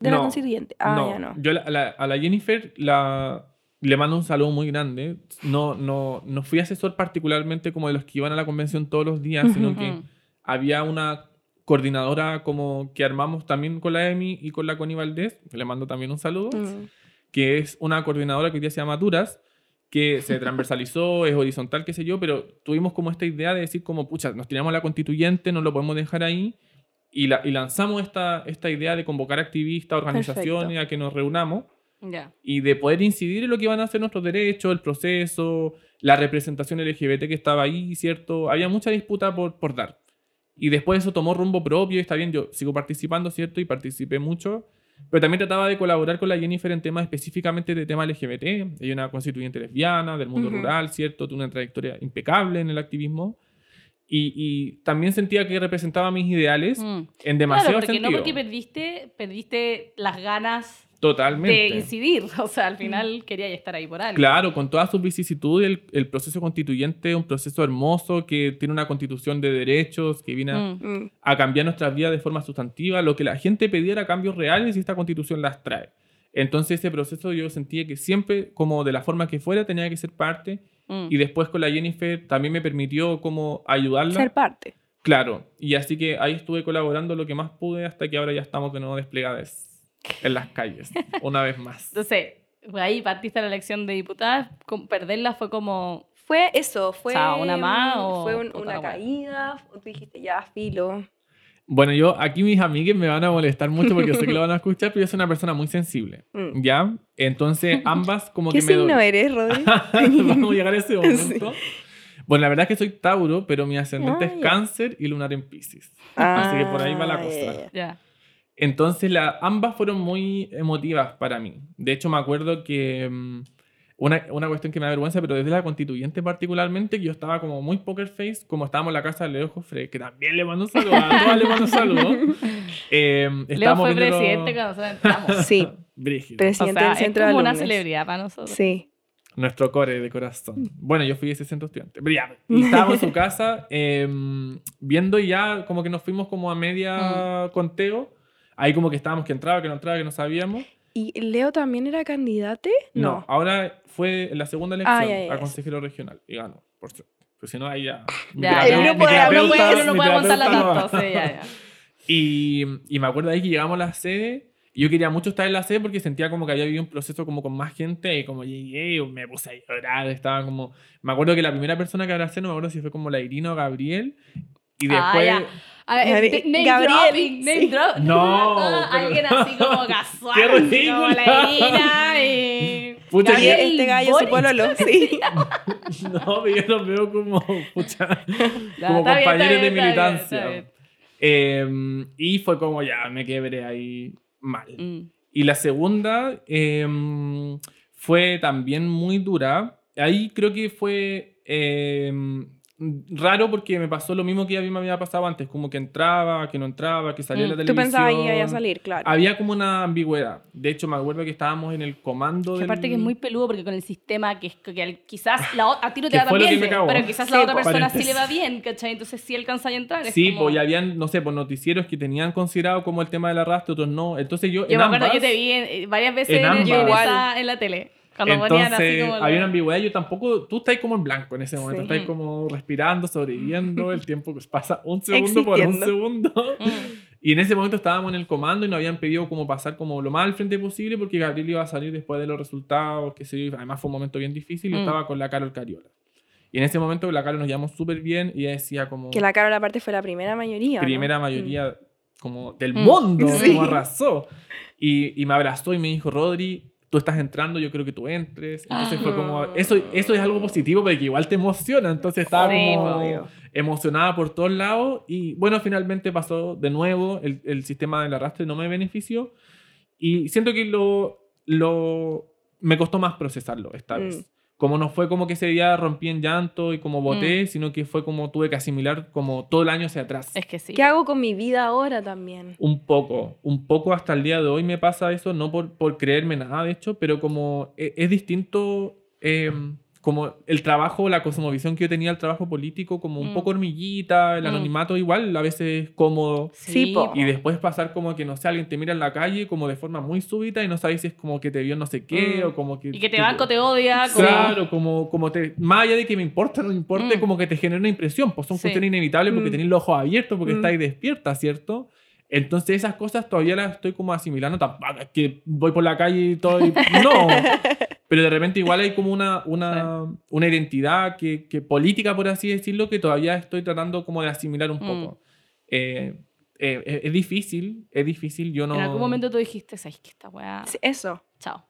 Speaker 1: de la
Speaker 3: No,
Speaker 1: constituyente? Ah,
Speaker 3: no,
Speaker 1: ya no.
Speaker 3: Yo la- a la, a la Jennifer la, le mando un saludo muy grande. No, no, no fui asesor particularmente como de los que iban a la convención todos los días, sino que había una coordinadora como que armamos también con la EMI y con la Connie Valdés, le mando también un saludo.
Speaker 1: Mm.
Speaker 3: que es una coordinadora que hoy día se llama Turas, que se transversalizó, es horizontal, qué sé yo, pero tuvimos como esta idea de decir como, pucha, nos tiramos a la constituyente, no lo podemos dejar ahí, y, la, y lanzamos esta, esta idea de convocar activistas, organizaciones a que nos reunamos
Speaker 2: Ya.
Speaker 3: y de poder incidir en lo que van a ser nuestros derechos, el proceso, la representación LGBT que estaba ahí, ¿cierto? Había mucha disputa por, por dar. Y después eso tomó rumbo propio, y está bien, yo sigo participando, ¿cierto? Y participé mucho, pero también trataba de colaborar con la Jennifer en temas específicamente de temas LGBT. Ella es una constituyente lesbiana del mundo
Speaker 1: Ujú.
Speaker 3: rural, ¿cierto? Tiene una trayectoria impecable en el activismo. Y, y también sentía que representaba mis ideales
Speaker 2: Mm.
Speaker 3: en
Speaker 2: Claro,
Speaker 3: demasiado
Speaker 2: porque no
Speaker 3: sentido.
Speaker 2: porque perdiste, perdiste las ganas
Speaker 3: Totalmente.
Speaker 2: de incidir. O sea, al final quería estar ahí por algo.
Speaker 3: Claro, con todas sus vicisitudes, el, el proceso constituyente es un proceso hermoso que tiene una constitución de derechos que viene a,
Speaker 2: Mm.
Speaker 1: Mm.
Speaker 3: a cambiar nuestras vidas de forma sustantiva. Lo que la gente pedía era cambios reales y esta constitución las trae. Entonces ese proceso yo sentía que siempre, como de la forma que fuera, tenía que ser parte.
Speaker 2: Mm.
Speaker 3: Y después con la Jennifer también me permitió como ayudarla.
Speaker 1: Ser parte.
Speaker 3: Claro, y así que ahí estuve colaborando lo que más pude hasta que ahora ya estamos de nuevo desplegadas en las calles, una vez más.
Speaker 2: Entonces, ahí partiste la elección de diputada. con- Perderla fue como.
Speaker 1: Fue eso, fue,
Speaker 2: O sea, ¿una más o
Speaker 1: fue un- una caída, tú dijiste ya, filo.
Speaker 3: Bueno, yo aquí mis amigues me van a molestar mucho porque sé que lo van a escuchar, pero yo soy una persona muy sensible,
Speaker 1: Mm.
Speaker 3: ¿ya? Entonces ambas como
Speaker 1: ¿Qué
Speaker 3: que me...
Speaker 1: signo eres, Rodri?
Speaker 3: Vamos a llegar a ese momento. Bueno, la verdad es que soy Tauro, pero mi ascendente
Speaker 1: Ah,
Speaker 3: es. Cáncer y lunar en Pisces. Así que por ahí va la
Speaker 1: Ah,
Speaker 3: cosa.
Speaker 1: Ya.
Speaker 3: Entonces la, ambas fueron muy emotivas para mí. De hecho, me acuerdo que mm, una, una cuestión que me da vergüenza, pero desde la constituyente particularmente, que yo estaba como muy poker face, como estábamos en la casa de Leo Jofre, que también le mando un saludo, a todas le mando un saludo. Eh,
Speaker 2: Leo fue
Speaker 3: viendo-
Speaker 2: presidente cuando nosotros entramos.
Speaker 1: Sí,
Speaker 3: Brígido.
Speaker 2: O
Speaker 1: presidente
Speaker 2: sea,
Speaker 1: del
Speaker 2: es
Speaker 1: centro de
Speaker 2: como una
Speaker 1: alumnos.
Speaker 2: celebridad para nosotros.
Speaker 1: Sí.
Speaker 3: Nuestro core de corazón. Bueno, yo fui ese centro estudiante. Pero ya, y estábamos en su casa eh, viendo y ya como que nos fuimos como a media conteo. Ahí como que estábamos que entraba, que no entraba, que no sabíamos.
Speaker 1: ¿Y Leo también era candidate?
Speaker 3: No, ahora fue en la segunda elección
Speaker 1: Ah, ya, ya,
Speaker 3: a consejero regional y ganó, por suerte. Pues si no, ahí ya.
Speaker 2: Ya,
Speaker 1: El grupo de la-
Speaker 2: no puede, no puede
Speaker 3: no
Speaker 2: tanto. Sí, ya, ya.
Speaker 3: Y, y me acuerdo ahí que llegamos a la sede y yo quería mucho estar en la sede porque sentía como que había habido un proceso como con más gente y como llegué y me puse a llorar, estaba como... Me acuerdo que la primera persona que abracé, no me acuerdo si fue como la Irina o Gabriel y
Speaker 2: Ah,
Speaker 3: después...
Speaker 2: ya. A ver, te- name
Speaker 1: Gabriel,
Speaker 2: dropping, name
Speaker 1: sí.
Speaker 2: drop-
Speaker 3: No,
Speaker 2: Ah,
Speaker 3: pero-
Speaker 2: Alguien así como casual.
Speaker 3: ¡Qué ridículo!
Speaker 2: Como la Irina y...
Speaker 3: Pucha,
Speaker 2: Gabriel
Speaker 1: este gallo, su
Speaker 2: Boric.
Speaker 1: pololo, sí.
Speaker 3: no, pero yo los veo como... pucha,
Speaker 2: Ya,
Speaker 3: como
Speaker 2: bien,
Speaker 3: compañeros
Speaker 2: está
Speaker 3: de
Speaker 2: bien, está bien,
Speaker 3: militancia.
Speaker 2: está bien.
Speaker 3: Eh, y fue como ya, me quebré ahí mal.
Speaker 2: Mm.
Speaker 3: Y la segunda eh, fue también muy dura. Ahí creo que fue eh, raro porque me pasó lo mismo que a mí me había pasado antes, como que entraba, que no entraba, que salía
Speaker 2: Mm.
Speaker 3: la
Speaker 1: Tú
Speaker 3: televisión.
Speaker 1: pensabas que iba a salir, claro.
Speaker 3: Había como una ambigüedad. De hecho, me acuerdo que estábamos en el comando
Speaker 2: Que
Speaker 3: del-
Speaker 2: aparte que es muy peludo porque con el sistema que, es- que al- quizás la, o- a ti no te va tan bien, pero quizás
Speaker 1: Sí,
Speaker 2: la otra persona sí le va bien, ¿cachai? Entonces sí alcanza a entrar.
Speaker 3: Sí,
Speaker 2: como-
Speaker 3: pues ya habían, no sé, pues noticieros que tenían considerado como el tema del arrastre, otros no. Entonces yo,
Speaker 2: Yo
Speaker 3: en
Speaker 2: me acuerdo,
Speaker 3: ambas,
Speaker 2: yo te vi en- eh, varias veces
Speaker 3: en
Speaker 2: en,
Speaker 3: ambas.
Speaker 2: en esa- en la tele. Cuando ponían así
Speaker 3: Entonces,
Speaker 2: como...
Speaker 3: había una ambigüedad. Yo tampoco. Tú estás como en blanco en ese momento.
Speaker 1: Sí.
Speaker 3: Estás como respirando, sobreviviendo. El tiempo que pasa un segundo por un
Speaker 1: Existiendo.
Speaker 3: segundo.
Speaker 2: Mm.
Speaker 3: Y en ese momento estábamos en el comando y nos habían pedido como pasar como lo más al frente posible porque Gabriel iba a salir después de los resultados, que yo. Además fue un momento bien difícil y yo
Speaker 2: Mm.
Speaker 3: estaba con la Carol Cariola. Y en ese momento la Carol nos llamó súper bien y ella decía como
Speaker 1: Que la Carol aparte fue la primera mayoría. ¿no?
Speaker 3: primera
Speaker 1: Mm.
Speaker 3: mayoría como del
Speaker 2: Mm.
Speaker 3: mundo,
Speaker 1: Sí.
Speaker 3: como arrasó. Y, y me abrazó y me dijo, Rodri, tú estás entrando, yo creo que tú entres. Entonces fue como, eso, eso es algo positivo porque igual te emociona. Entonces estaba
Speaker 2: Sí,
Speaker 3: como
Speaker 1: obvio.
Speaker 3: emocionada por todos lados. Y bueno, finalmente pasó de nuevo, el, el sistema del arrastre no me benefició. Y siento que lo, lo me costó más procesarlo esta
Speaker 1: Mm.
Speaker 3: vez. Como no fue como que ese día rompí en llanto y como boté, sino que fue como tuve que asimilar como todo el año hacia atrás.
Speaker 2: Es que sí.
Speaker 1: ¿Qué hago con mi vida ahora también?
Speaker 3: Un poco, un poco hasta el día de hoy me pasa eso, no por, por creerme nada, de hecho, pero como e- es, distinto, eh, como el trabajo, la cosmovisión que yo tenía, el trabajo político, como un
Speaker 2: Mm.
Speaker 3: poco hormiguita, el
Speaker 2: Mm.
Speaker 3: anonimato igual, a veces es cómodo.
Speaker 1: Sí, po.
Speaker 3: Y después pasar como que, no sé, alguien te mira en la calle como de forma muy súbita y no sabes si es como que te vio no sé qué
Speaker 1: Mm.
Speaker 3: o como que...
Speaker 2: Y que te
Speaker 3: tipo-
Speaker 2: banco, te odia. Como...
Speaker 3: Claro, como, como te, más allá de que me importa o no me importe,
Speaker 2: Mm.
Speaker 3: como que te genera una impresión, pues son
Speaker 2: Sí.
Speaker 3: cuestiones inevitables porque
Speaker 1: Mm.
Speaker 3: tenés los ojos abiertos, porque
Speaker 1: Mm.
Speaker 3: estáis despierta, ¿cierto? Entonces esas cosas todavía las estoy como asimilando, tampoco es que voy por la calle y todo, y- no, pero de repente igual hay como una, una, una identidad que, que política, por así decirlo, que todavía estoy tratando como de asimilar un
Speaker 2: Mm.
Speaker 3: poco. Eh, eh, es, es difícil, es difícil, yo no...
Speaker 2: En algún momento tú dijiste, ¿sabes que esta weá?
Speaker 1: Sí, Eso.
Speaker 2: Chao.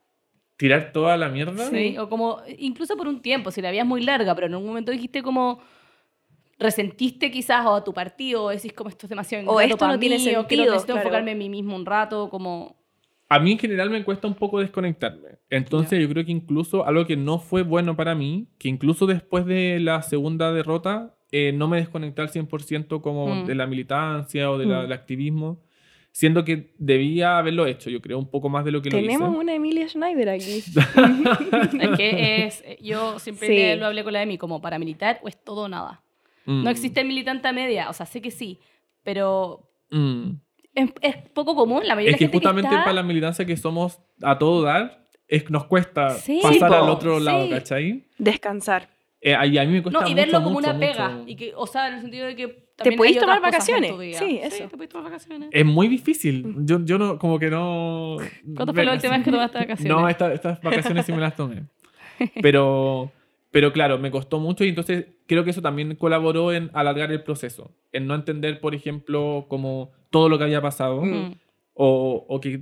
Speaker 3: Tirar toda la mierda.
Speaker 2: Sí. O como, incluso por un tiempo, si la vida es muy larga, pero en algún momento dijiste como, resentiste quizás o a tu partido, o decís como esto es demasiado
Speaker 1: O esto
Speaker 2: para
Speaker 1: no tiene
Speaker 2: mí, o quiero
Speaker 1: sentido,
Speaker 2: necesito
Speaker 1: claro.
Speaker 2: enfocarme en mí mismo un rato, como...
Speaker 3: A mí en general me cuesta un poco desconectarme. Entonces yo creo que incluso algo que no fue bueno para mí, que incluso después de la segunda derrota, eh, no me desconecté al 100% como
Speaker 2: Mm.
Speaker 3: de la militancia o de la-
Speaker 1: Mm.
Speaker 3: del activismo, siendo que debía haberlo hecho, yo creo, un poco más de lo que
Speaker 1: Tenemos
Speaker 3: lo hice.
Speaker 1: una Emilia Schneider aquí.
Speaker 2: Es que es, yo siempre
Speaker 1: Sí.
Speaker 2: le- lo hablé con la Emi, como paramilitar o es todo o nada.
Speaker 3: Mm.
Speaker 2: No existe militante a media, o sea, sé que sí, pero
Speaker 3: Mm.
Speaker 2: es, es poco común. La mayoría
Speaker 3: Es que
Speaker 2: de la gente
Speaker 3: justamente
Speaker 2: que está,
Speaker 3: para la militancia que somos a todo dar, es, nos cuesta
Speaker 2: Sí,
Speaker 3: pasar
Speaker 1: po.
Speaker 3: al otro lado,
Speaker 2: Sí.
Speaker 3: ¿cachai?
Speaker 1: Descansar.
Speaker 3: Eh, y a mí me cuesta
Speaker 2: No, y
Speaker 3: mucho,
Speaker 2: verlo como
Speaker 3: mucho,
Speaker 2: una pega.
Speaker 3: mucho.
Speaker 2: Y que, o sea, en el sentido de que. también
Speaker 1: podéis tomar vacaciones. Sí, eso.
Speaker 2: te podéis tomar vacaciones.
Speaker 3: Es muy difícil. Yo, yo no, como que no.
Speaker 2: ¿Cuándo fue la última vez que tomaste vacaciones?
Speaker 3: No, esta- estas vacaciones sí me las tomé. Pero, pero claro, me costó mucho y entonces creo que eso también colaboró en alargar el proceso. En no entender, por ejemplo, como todo lo que había pasado
Speaker 2: Mm.
Speaker 3: o, o que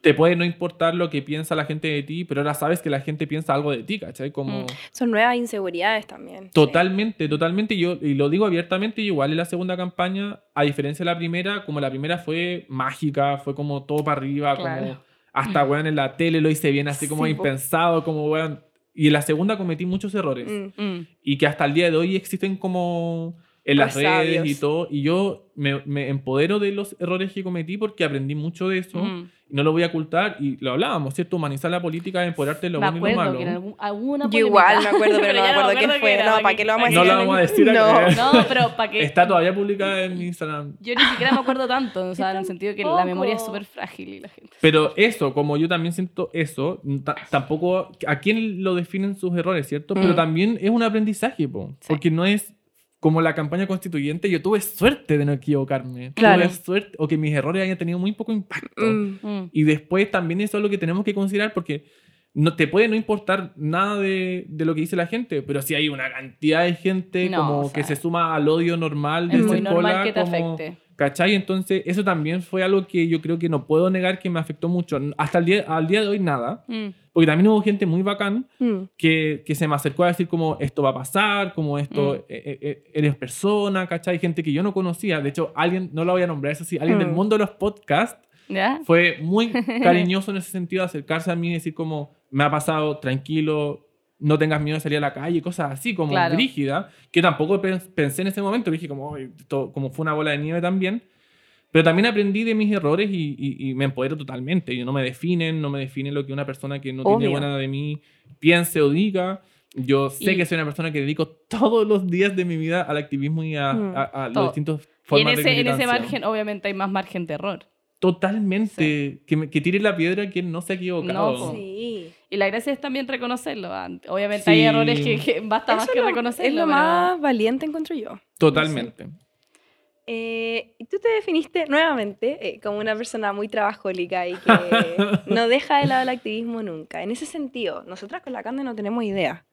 Speaker 3: te puede no importar lo que piensa la gente de ti, pero ahora sabes que la gente piensa algo de ti, ¿cachai? Como...
Speaker 2: Mm.
Speaker 1: Son nuevas inseguridades también.
Speaker 3: Totalmente, totalmente. Yo, y lo digo abiertamente, igual en la segunda campaña, a diferencia de la primera, como la primera fue mágica, fue como todo para arriba,
Speaker 1: Claro.
Speaker 3: como hasta, weón, en la tele lo hice bien, así como
Speaker 1: Sí,
Speaker 3: impensado, como, weón. Y en la segunda cometí muchos errores.
Speaker 1: Mm.
Speaker 2: Mm.
Speaker 3: Y que hasta el día de hoy existen como en las
Speaker 1: Pues
Speaker 3: redes
Speaker 1: sabios.
Speaker 3: y todo. Y yo me, me empodero de los errores que cometí porque aprendí mucho de eso.
Speaker 2: Mm.
Speaker 3: Y no lo voy a ocultar. Y lo hablábamos, ¿cierto? Humanizar la política, empoderarte de lo
Speaker 2: Me
Speaker 3: bueno y lo
Speaker 2: acuerdo
Speaker 3: malo.
Speaker 2: que algún, alguna
Speaker 1: Yo igual me acuerdo, pero no me
Speaker 2: ya
Speaker 1: acuerdo quién fue. No,
Speaker 2: para
Speaker 1: ¿para
Speaker 2: que-
Speaker 1: qué lo vamos a
Speaker 2: para
Speaker 3: No
Speaker 1: decir?
Speaker 3: lo vamos a decir
Speaker 1: No.
Speaker 2: No, pero para que...
Speaker 3: Está todavía publicada en Instagram.
Speaker 2: Yo ni siquiera me acuerdo tanto, o sea, en el sentido que la memoria es súper frágil y la gente...
Speaker 3: Pero eso, como yo también siento eso, ta- tampoco a quién lo definen sus errores, ¿cierto? Pero
Speaker 2: Mm.
Speaker 3: también es un aprendizaje, po,
Speaker 2: Sí.
Speaker 3: porque no es como la campaña constituyente, yo tuve suerte de no equivocarme.
Speaker 1: Claro.
Speaker 3: Tuve suerte, o que mis errores hayan tenido muy poco impacto.
Speaker 1: Mm.
Speaker 2: Mm.
Speaker 3: Y después también eso es lo que tenemos que considerar porque no te puede no importar nada de, de lo que dice la gente, pero si hay una cantidad de gente
Speaker 2: No,
Speaker 3: como
Speaker 2: o sea,
Speaker 3: que se suma al odio normal de
Speaker 2: Es muy normal
Speaker 3: cola,
Speaker 2: que te
Speaker 3: como-
Speaker 2: afecte.
Speaker 3: ¿Cachai? Entonces, eso también fue algo que yo creo que no puedo negar que me afectó mucho. Hasta el día, al día de hoy, nada.
Speaker 2: Mm.
Speaker 3: Porque también hubo gente muy bacán
Speaker 1: Mm.
Speaker 3: que, que se me acercó a decir como esto va a pasar, como esto
Speaker 2: Mm.
Speaker 3: eh, eh, eh, eres persona, ¿cachai? Gente que yo no conocía. De hecho, alguien, no lo voy a nombrar, eso sí, alguien del
Speaker 1: Mm.
Speaker 3: mundo de los podcasts
Speaker 2: ¿Ya?
Speaker 3: fue muy cariñoso en ese sentido, acercarse a mí y decir como me ha pasado tranquilo, no tengas miedo de salir a la calle, cosas así, como
Speaker 2: Claro.
Speaker 3: rígida, que tampoco pe- pensé en ese momento, dije como, "Ay, esto- como fue una bola de nieve también. Pero también aprendí de mis errores y, y- y me empodero totalmente. Y no me definen, no me define lo que una persona que no tiene buena de mí piense o diga. Yo sé
Speaker 2: Y-
Speaker 3: que soy una persona que dedico todos los días de mi vida al activismo y a,
Speaker 1: Mm.
Speaker 3: a, a
Speaker 2: Todo.
Speaker 3: las distintas
Speaker 2: Y en
Speaker 3: formas de
Speaker 2: ese, en ese margen, obviamente, hay más margen de error.
Speaker 3: Totalmente. Que, me- que tire la piedra quien no se ha equivocado.
Speaker 2: No.
Speaker 1: Sí.
Speaker 2: Y la gracia es también reconocerlo. ah. Obviamente
Speaker 3: Sí.
Speaker 2: hay errores que, que basta más
Speaker 1: Eso
Speaker 2: que
Speaker 1: es lo-
Speaker 2: reconocerlo.
Speaker 1: Es lo
Speaker 2: pero-
Speaker 1: más valiente, encuentro yo.
Speaker 3: Totalmente.
Speaker 1: Eh, y tú te definiste nuevamente eh, como una persona muy trabajólica y que no deja de lado el activismo nunca. En ese sentido, nosotras con la Cande no tenemos idea.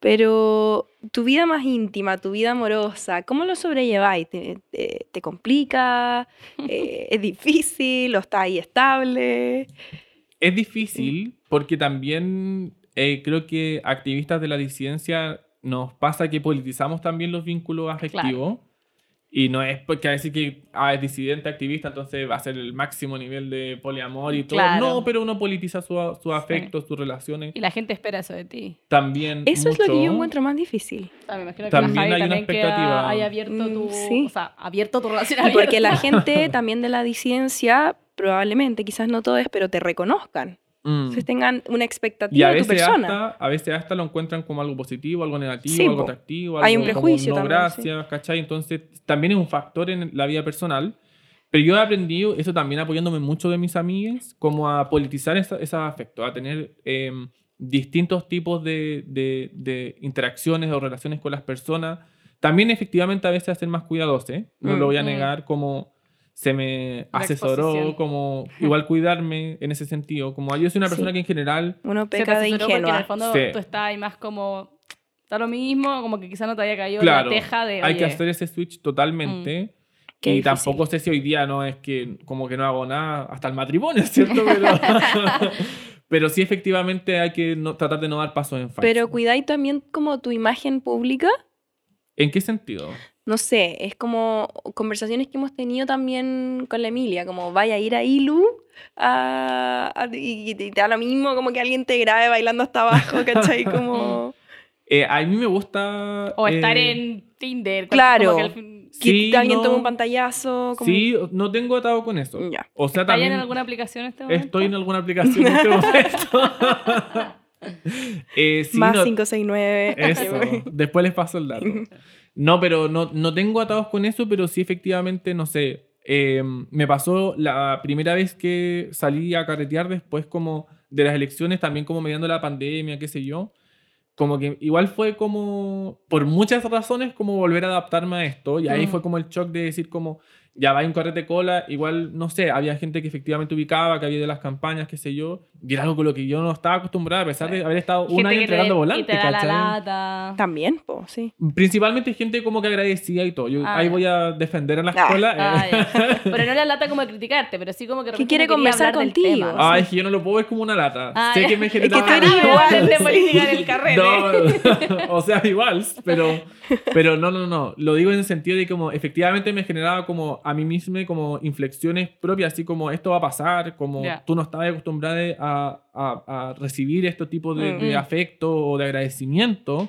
Speaker 1: Pero tu vida más íntima, tu vida amorosa, ¿cómo lo sobrelleváis? ¿Te, te- te complica? Eh, ¿Es difícil? ¿O está ahí estable?
Speaker 3: Es difícil porque también eh, creo que activistas de la disidencia nos pasa que politizamos también los vínculos afectivos. Y no es porque a decir que ah, es disidente activista, entonces va a ser el máximo nivel de poliamor y todo.
Speaker 2: Claro.
Speaker 3: No, pero uno politiza su- sus afectos, sus relaciones.
Speaker 2: Y la gente espera eso de ti.
Speaker 3: También.
Speaker 1: Eso es lo que yo
Speaker 3: mucho.
Speaker 1: encuentro más difícil.
Speaker 2: Ah, me imagino que
Speaker 3: También
Speaker 2: la Javi
Speaker 3: hay una
Speaker 2: también que
Speaker 3: expectativa.
Speaker 2: ha- haya abierto tu,
Speaker 1: Mm, sí.
Speaker 2: o sea, abierto tu relación
Speaker 1: Y porque la gente también de la disidencia, probablemente, quizás no todos, pero te reconozcan.
Speaker 3: Mm.
Speaker 1: Entonces tengan una
Speaker 3: Y
Speaker 1: expectativa de tu persona.
Speaker 3: hasta, a veces hasta lo encuentran como algo positivo, algo negativo,
Speaker 1: Sí,
Speaker 3: algo atractivo,
Speaker 1: Hay
Speaker 3: algo
Speaker 1: un
Speaker 3: como
Speaker 1: prejuicio
Speaker 3: no
Speaker 1: también,
Speaker 3: gracias, ¿cachai? Entonces también es un factor en la vida personal. Pero yo he aprendido, eso también apoyándome mucho de mis amigas, como a politizar esos afectos, a tener eh, distintos tipos de, de- de interacciones o relaciones con las personas. También efectivamente a veces a ser más cuidadosos, ¿eh? no
Speaker 1: Mm.
Speaker 3: lo voy a
Speaker 2: Mm.
Speaker 3: negar como se me
Speaker 2: La
Speaker 3: asesoró,
Speaker 2: exposición.
Speaker 3: como igual cuidarme en ese sentido. Como yo soy una persona
Speaker 1: Sí.
Speaker 3: que en general
Speaker 1: Uno peca de
Speaker 2: asesoró porque en el
Speaker 1: ingenua.
Speaker 2: fondo
Speaker 3: Sí.
Speaker 2: tú estás ahí más como... Está lo mismo, como que quizá no te haya caído
Speaker 3: Claro,
Speaker 2: la teja de...
Speaker 3: hay que hacer ese switch totalmente.
Speaker 1: Qué
Speaker 3: y
Speaker 1: difícil.
Speaker 3: tampoco sé si hoy día no es que como que no hago nada hasta el matrimonio, ¿cierto? Pero, pero sí efectivamente hay que no- tratar de no dar pasos en falso.
Speaker 1: Pero cuidáis también como tu imagen pública.
Speaker 3: ¿En qué sentido?
Speaker 1: No sé, es como conversaciones que hemos tenido también con la Emilia, como vaya a ir a Ilu a- a- y, y te da lo mismo como que alguien te grabe bailando hasta abajo, ¿cachai? Como
Speaker 3: Eh, a mí me gusta...
Speaker 2: O estar
Speaker 3: eh,
Speaker 2: en Tinder.
Speaker 1: Claro.
Speaker 2: como que
Speaker 3: Sí,
Speaker 1: alguien
Speaker 3: no.
Speaker 1: tome un pantallazo. Como...
Speaker 3: Sí, no tengo atado con eso.
Speaker 1: Ya.
Speaker 3: O sea,
Speaker 2: ¿Estás
Speaker 3: también
Speaker 2: en alguna aplicación en este momento?
Speaker 3: estoy en alguna aplicación en este momento. Eh, sí,
Speaker 1: Más
Speaker 3: no-
Speaker 1: 569.
Speaker 3: Eso, después les paso el dato. No, pero no, no tengo atados con eso, pero sí efectivamente, no sé, eh, me pasó la primera vez que salí a carretear después como de las elecciones, también como mediando la pandemia, qué sé yo, como que igual fue como, por muchas razones, como volver a adaptarme a esto, y ahí
Speaker 2: Mm.
Speaker 3: fue como el shock de decir como, ya va un carrete cola, igual, no sé, había gente que efectivamente ubicaba, que había de las campañas, qué sé yo, y era algo con lo que yo no estaba acostumbrada, a pesar de haber estado un
Speaker 2: Gente
Speaker 3: año
Speaker 2: que
Speaker 3: entregando
Speaker 2: y
Speaker 3: volantes,
Speaker 2: te da la
Speaker 3: ¿cachai?
Speaker 2: lata.
Speaker 1: También, po, sí.
Speaker 3: Principalmente gente como que agradecía y todo. Yo
Speaker 2: Ah,
Speaker 3: ahí voy a defender a la
Speaker 1: Ah.
Speaker 3: escuela. eh.
Speaker 2: Ah, ya. Pero no la lata como de criticarte, pero sí como que...
Speaker 1: Que quiere conversar contigo.
Speaker 2: tema.
Speaker 3: Ah, es que yo no lo puedo ver como una lata.
Speaker 2: Ah,
Speaker 3: sé que me
Speaker 2: Es
Speaker 1: que
Speaker 3: genera...
Speaker 1: tú eres
Speaker 2: Ah,
Speaker 1: igual.
Speaker 2: de política en el carrete.
Speaker 3: No, o sea, igual, pero, pero no, no, no. Lo digo en el sentido de como efectivamente me generaba como a mí mismo como inflexiones propias, así como esto va a pasar, como
Speaker 2: Ya.
Speaker 3: tú no estabas acostumbrada a, a- a recibir este tipo de, de
Speaker 2: Mm.
Speaker 3: afecto o de agradecimiento.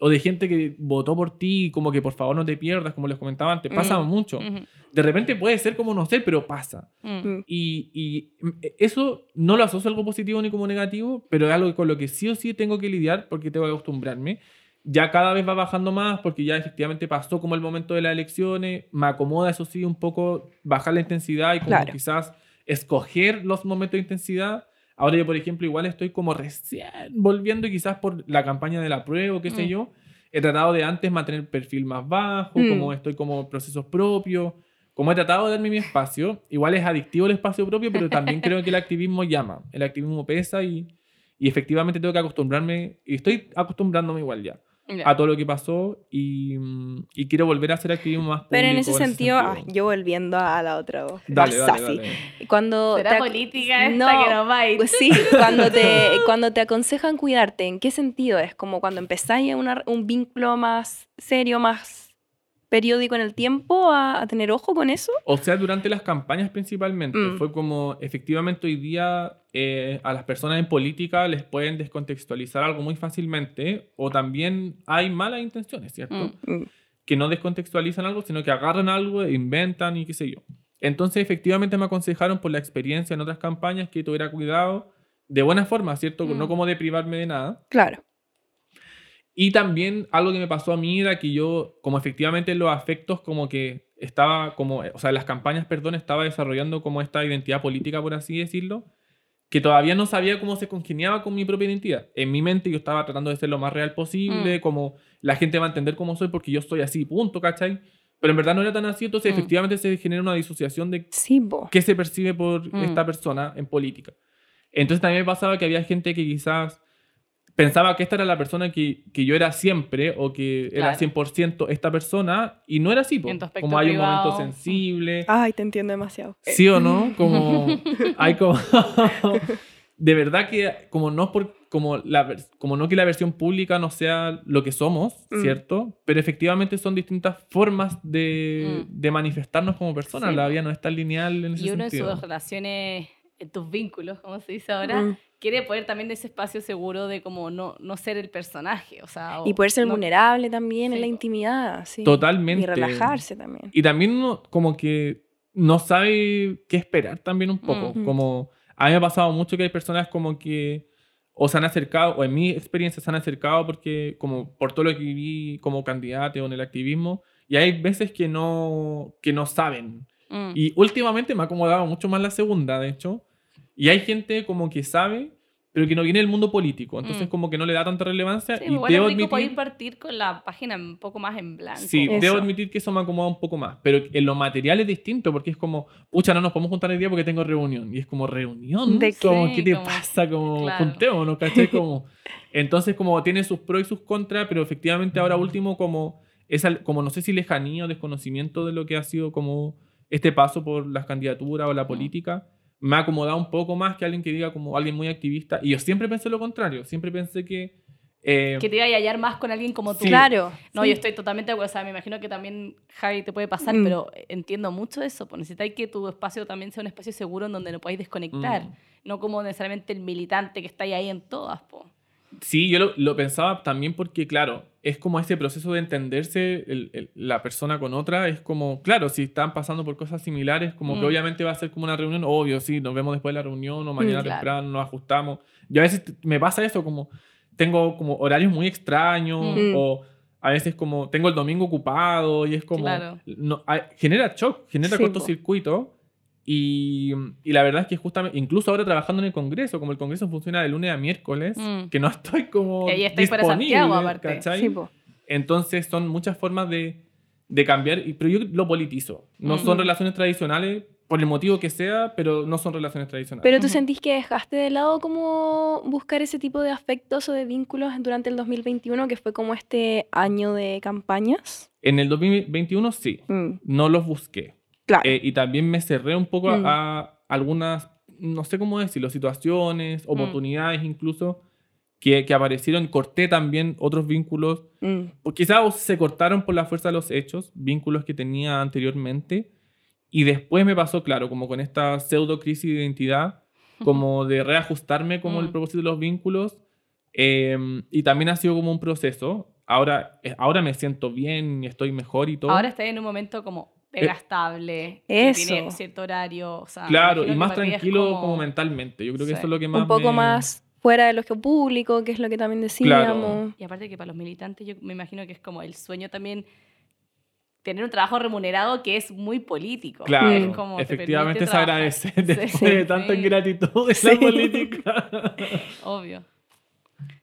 Speaker 3: O de gente que votó por ti, como que por favor no te pierdas, como les comentaba antes. Pasa
Speaker 2: Mm.
Speaker 3: mucho.
Speaker 2: Ujú.
Speaker 3: De repente puede ser como no sé, pero pasa.
Speaker 2: Mm.
Speaker 1: Mm.
Speaker 3: Y, y eso no lo asocio a algo positivo ni como negativo, pero es algo con lo que sí o sí tengo que lidiar porque tengo que acostumbrarme. Ya cada vez va bajando más porque ya efectivamente pasó como el momento de las elecciones. Me acomoda, eso sí, un poco bajar la intensidad y como
Speaker 1: Claro.
Speaker 3: quizás escoger los momentos de intensidad. Ahora yo, por ejemplo, igual estoy como recién volviendo y quizás por la campaña de la prueba o qué sé
Speaker 2: Mm.
Speaker 3: yo. He tratado de antes mantener perfil más bajo,
Speaker 1: Mm.
Speaker 3: como estoy como procesos propios como he tratado de darme mi espacio, igual es adictivo el espacio propio, pero también creo que el activismo llama, el activismo pesa y, y efectivamente tengo que acostumbrarme, y estoy acostumbrándome igual ya,
Speaker 2: Ya.
Speaker 3: a todo lo que pasó y, mm, y quiero volver a hacer activismo más
Speaker 1: Pero en
Speaker 3: público,
Speaker 1: ese sentido, ah, yo volviendo a la otra voz.
Speaker 3: Dale, dale, dale.
Speaker 1: Cuando
Speaker 2: ¿Será
Speaker 1: te
Speaker 2: política esta
Speaker 1: No,
Speaker 2: que nos va a ir?
Speaker 1: Pues sí, cuando te, cuando te aconsejan cuidarte, ¿en qué sentido es? Como cuando empezáis una- un vínculo más serio, más periódico en el tiempo a, a tener ojo con eso?
Speaker 3: O sea, durante las campañas principalmente.
Speaker 1: Mm.
Speaker 3: Fue como, efectivamente, hoy día eh, a las personas en política les pueden descontextualizar algo muy fácilmente. O también hay malas intenciones, ¿cierto?
Speaker 2: Mm.
Speaker 1: Mm.
Speaker 3: Que no descontextualizan algo, sino que agarran algo, e inventan y qué sé yo. Entonces, efectivamente, me aconsejaron por la experiencia en otras campañas que tuviera cuidado de buena forma, ¿cierto?
Speaker 2: Mm.
Speaker 3: No como de privarme de nada.
Speaker 1: Claro.
Speaker 3: Y también algo que me pasó a mí era que yo, como efectivamente en los afectos, como que estaba, como, o sea, en las campañas, perdón, estaba desarrollando como esta identidad política, por así decirlo, que todavía no sabía cómo se congeniaba con mi propia identidad. En mi mente yo estaba tratando de ser lo más real posible,
Speaker 2: Mm.
Speaker 3: como la gente va a entender cómo soy porque yo soy así, punto, ¿cachai? Pero en verdad no era tan así, entonces
Speaker 2: Mm.
Speaker 3: efectivamente se genera una disociación de
Speaker 1: Sí,
Speaker 3: qué se percibe por
Speaker 2: Mm.
Speaker 3: esta persona en política. Entonces también me pasaba que había gente que quizás pensaba que esta era la persona que, que yo era siempre o que era
Speaker 2: Claro.
Speaker 3: 100% esta persona y no era así. po.
Speaker 2: En
Speaker 3: Como hay un
Speaker 2: privado.
Speaker 3: momento sensible,
Speaker 1: Ay, te entiendo demasiado. Eh,
Speaker 3: sí o no, como hay como... de verdad que como no por como la como no que la versión pública no sea lo que somos,
Speaker 1: Mm.
Speaker 3: ¿cierto? Pero efectivamente son distintas formas de,
Speaker 2: Mm.
Speaker 3: de manifestarnos como personas.
Speaker 2: Sí,
Speaker 3: la vida no es tan lineal en ese
Speaker 2: Y uno en
Speaker 3: sentido.
Speaker 2: sus relaciones, en tus vínculos, como se dice ahora,
Speaker 1: Mm.
Speaker 2: quiere poder también de ese espacio seguro de como no, no ser el personaje. O sea, o
Speaker 1: Y poder ser
Speaker 2: no-
Speaker 1: vulnerable también en
Speaker 2: Sí,
Speaker 1: la
Speaker 2: po.
Speaker 1: intimidad. Sí.
Speaker 3: Totalmente.
Speaker 1: Y relajarse también.
Speaker 3: Y también uno como que no sabe qué esperar también un poco. Como a mí me ha pasado mucho que hay personas como que o se han acercado, o en mi experiencia se han acercado porque como por todo lo que viví como candidato o en el activismo, y hay veces que no, que no saben.
Speaker 2: Mm.
Speaker 3: Y últimamente me ha acomodado mucho más la segunda, de hecho. Y hay gente como que sabe, pero que no viene del mundo político. Entonces
Speaker 2: Mm.
Speaker 3: como que no le da tanta relevancia.
Speaker 2: Sí,
Speaker 3: y
Speaker 2: igual
Speaker 3: debo
Speaker 2: rico poder
Speaker 3: admitir...
Speaker 2: partir con la página un poco más en blanco.
Speaker 3: Sí,
Speaker 1: Eso.
Speaker 3: debo admitir que eso me acomoda un poco más. Pero en lo material es distinto porque es como, pucha, no nos podemos juntar el día porque tengo reunión. Y es como, ¿reunión?
Speaker 1: ¿De
Speaker 3: Como,
Speaker 2: qué?
Speaker 3: ¿Qué te
Speaker 2: Como-
Speaker 3: pasa? Como,
Speaker 2: Claro.
Speaker 3: juntémonos, ¿cachai? Como, entonces, como tiene sus pros y sus contras, pero efectivamente ahora último, como, esa, como no sé si lejanía o desconocimiento de lo que ha sido como este paso por las candidaturas o la política, me ha acomodado un poco más que alguien que diga como alguien muy activista. Y yo siempre pensé lo contrario. Siempre pensé que... eh,
Speaker 2: Que te iba a hallar más con alguien como tú.
Speaker 3: Sí.
Speaker 1: Claro.
Speaker 2: No,
Speaker 1: sí.
Speaker 2: yo estoy totalmente de acuerdo. O sea, me imagino que también, Javi, te puede pasar,
Speaker 1: Mm.
Speaker 2: pero entiendo mucho eso. Pues necesitáis que tu espacio también sea un espacio seguro en donde no podáis desconectar.
Speaker 3: Mm.
Speaker 2: No como necesariamente el militante que está ahí en todas, po.
Speaker 3: Sí, yo lo, lo pensaba también porque, claro, es como ese proceso de entenderse el- el- la persona con otra. Es como, claro, si están pasando por cosas similares, como que
Speaker 2: Mm.
Speaker 3: obviamente va a ser como una reunión, obvio, sí, nos vemos después de la reunión o mañana
Speaker 1: Mm,
Speaker 2: claro.
Speaker 3: temprano, nos ajustamos. Y a veces me pasa eso, como tengo como horarios muy extraños
Speaker 1: Mm.
Speaker 3: o a veces como tengo el domingo ocupado y es como...
Speaker 2: Claro.
Speaker 3: no- hay- genera shock, genera
Speaker 1: Sí,
Speaker 3: cortocircuito. Y, y la verdad es que justamente, incluso ahora trabajando en el Congreso, como el Congreso funciona de lunes a miércoles,
Speaker 2: Mm.
Speaker 3: que no estoy como
Speaker 2: Y ahí estáis para
Speaker 3: disponible,
Speaker 2: Santiago, aparte.
Speaker 3: ¿cachai?
Speaker 1: Sí, po.
Speaker 3: Entonces son muchas formas de, de cambiar, pero yo lo politizo. No
Speaker 2: Mm.
Speaker 3: son relaciones tradicionales, por el motivo que sea, pero no son relaciones tradicionales.
Speaker 1: Pero tú sentís que dejaste de lado como buscar ese tipo de afectos o de vínculos durante el 2021, que fue como este año de campañas.
Speaker 3: en el 2021 sí,
Speaker 1: Mm,
Speaker 3: no los busqué.
Speaker 1: Claro.
Speaker 3: Eh, y también me cerré un poco
Speaker 1: Mm.
Speaker 3: a, algunas, no sé cómo decirlo, situaciones,
Speaker 2: Mm.
Speaker 3: oportunidades incluso, que, que aparecieron. Corté también otros vínculos
Speaker 1: Mm,
Speaker 3: o quizás se cortaron por la fuerza de los hechos, vínculos que tenía anteriormente, y después me pasó, claro, como con esta pseudo crisis de identidad, como de reajustarme como el
Speaker 2: Mm.
Speaker 3: propósito de los vínculos, eh, y también ha sido como un proceso. Ahora, eh, ahora me siento bien estoy mejor y todo.
Speaker 2: Ahora estás en un momento como pega
Speaker 3: Eh,
Speaker 2: estable, que
Speaker 1: eso.
Speaker 2: tiene cierto horario. O sea, me
Speaker 3: claro, y
Speaker 2: que
Speaker 3: más tranquilo
Speaker 2: como-
Speaker 3: como... mentalmente. Yo creo que
Speaker 2: Sí.
Speaker 3: eso es lo que más
Speaker 1: un poco
Speaker 3: me-
Speaker 1: más fuera de lo que público, que es lo que también decíamos.
Speaker 2: Y aparte que para los militantes yo me imagino que es como el sueño también tener un trabajo remunerado que es muy político.
Speaker 3: Claro,
Speaker 2: Es como te
Speaker 3: efectivamente agradecer
Speaker 2: Sí,
Speaker 3: después de tanta
Speaker 2: sí,
Speaker 3: ingratitud de
Speaker 1: Sí.
Speaker 3: la política.
Speaker 2: Obvio.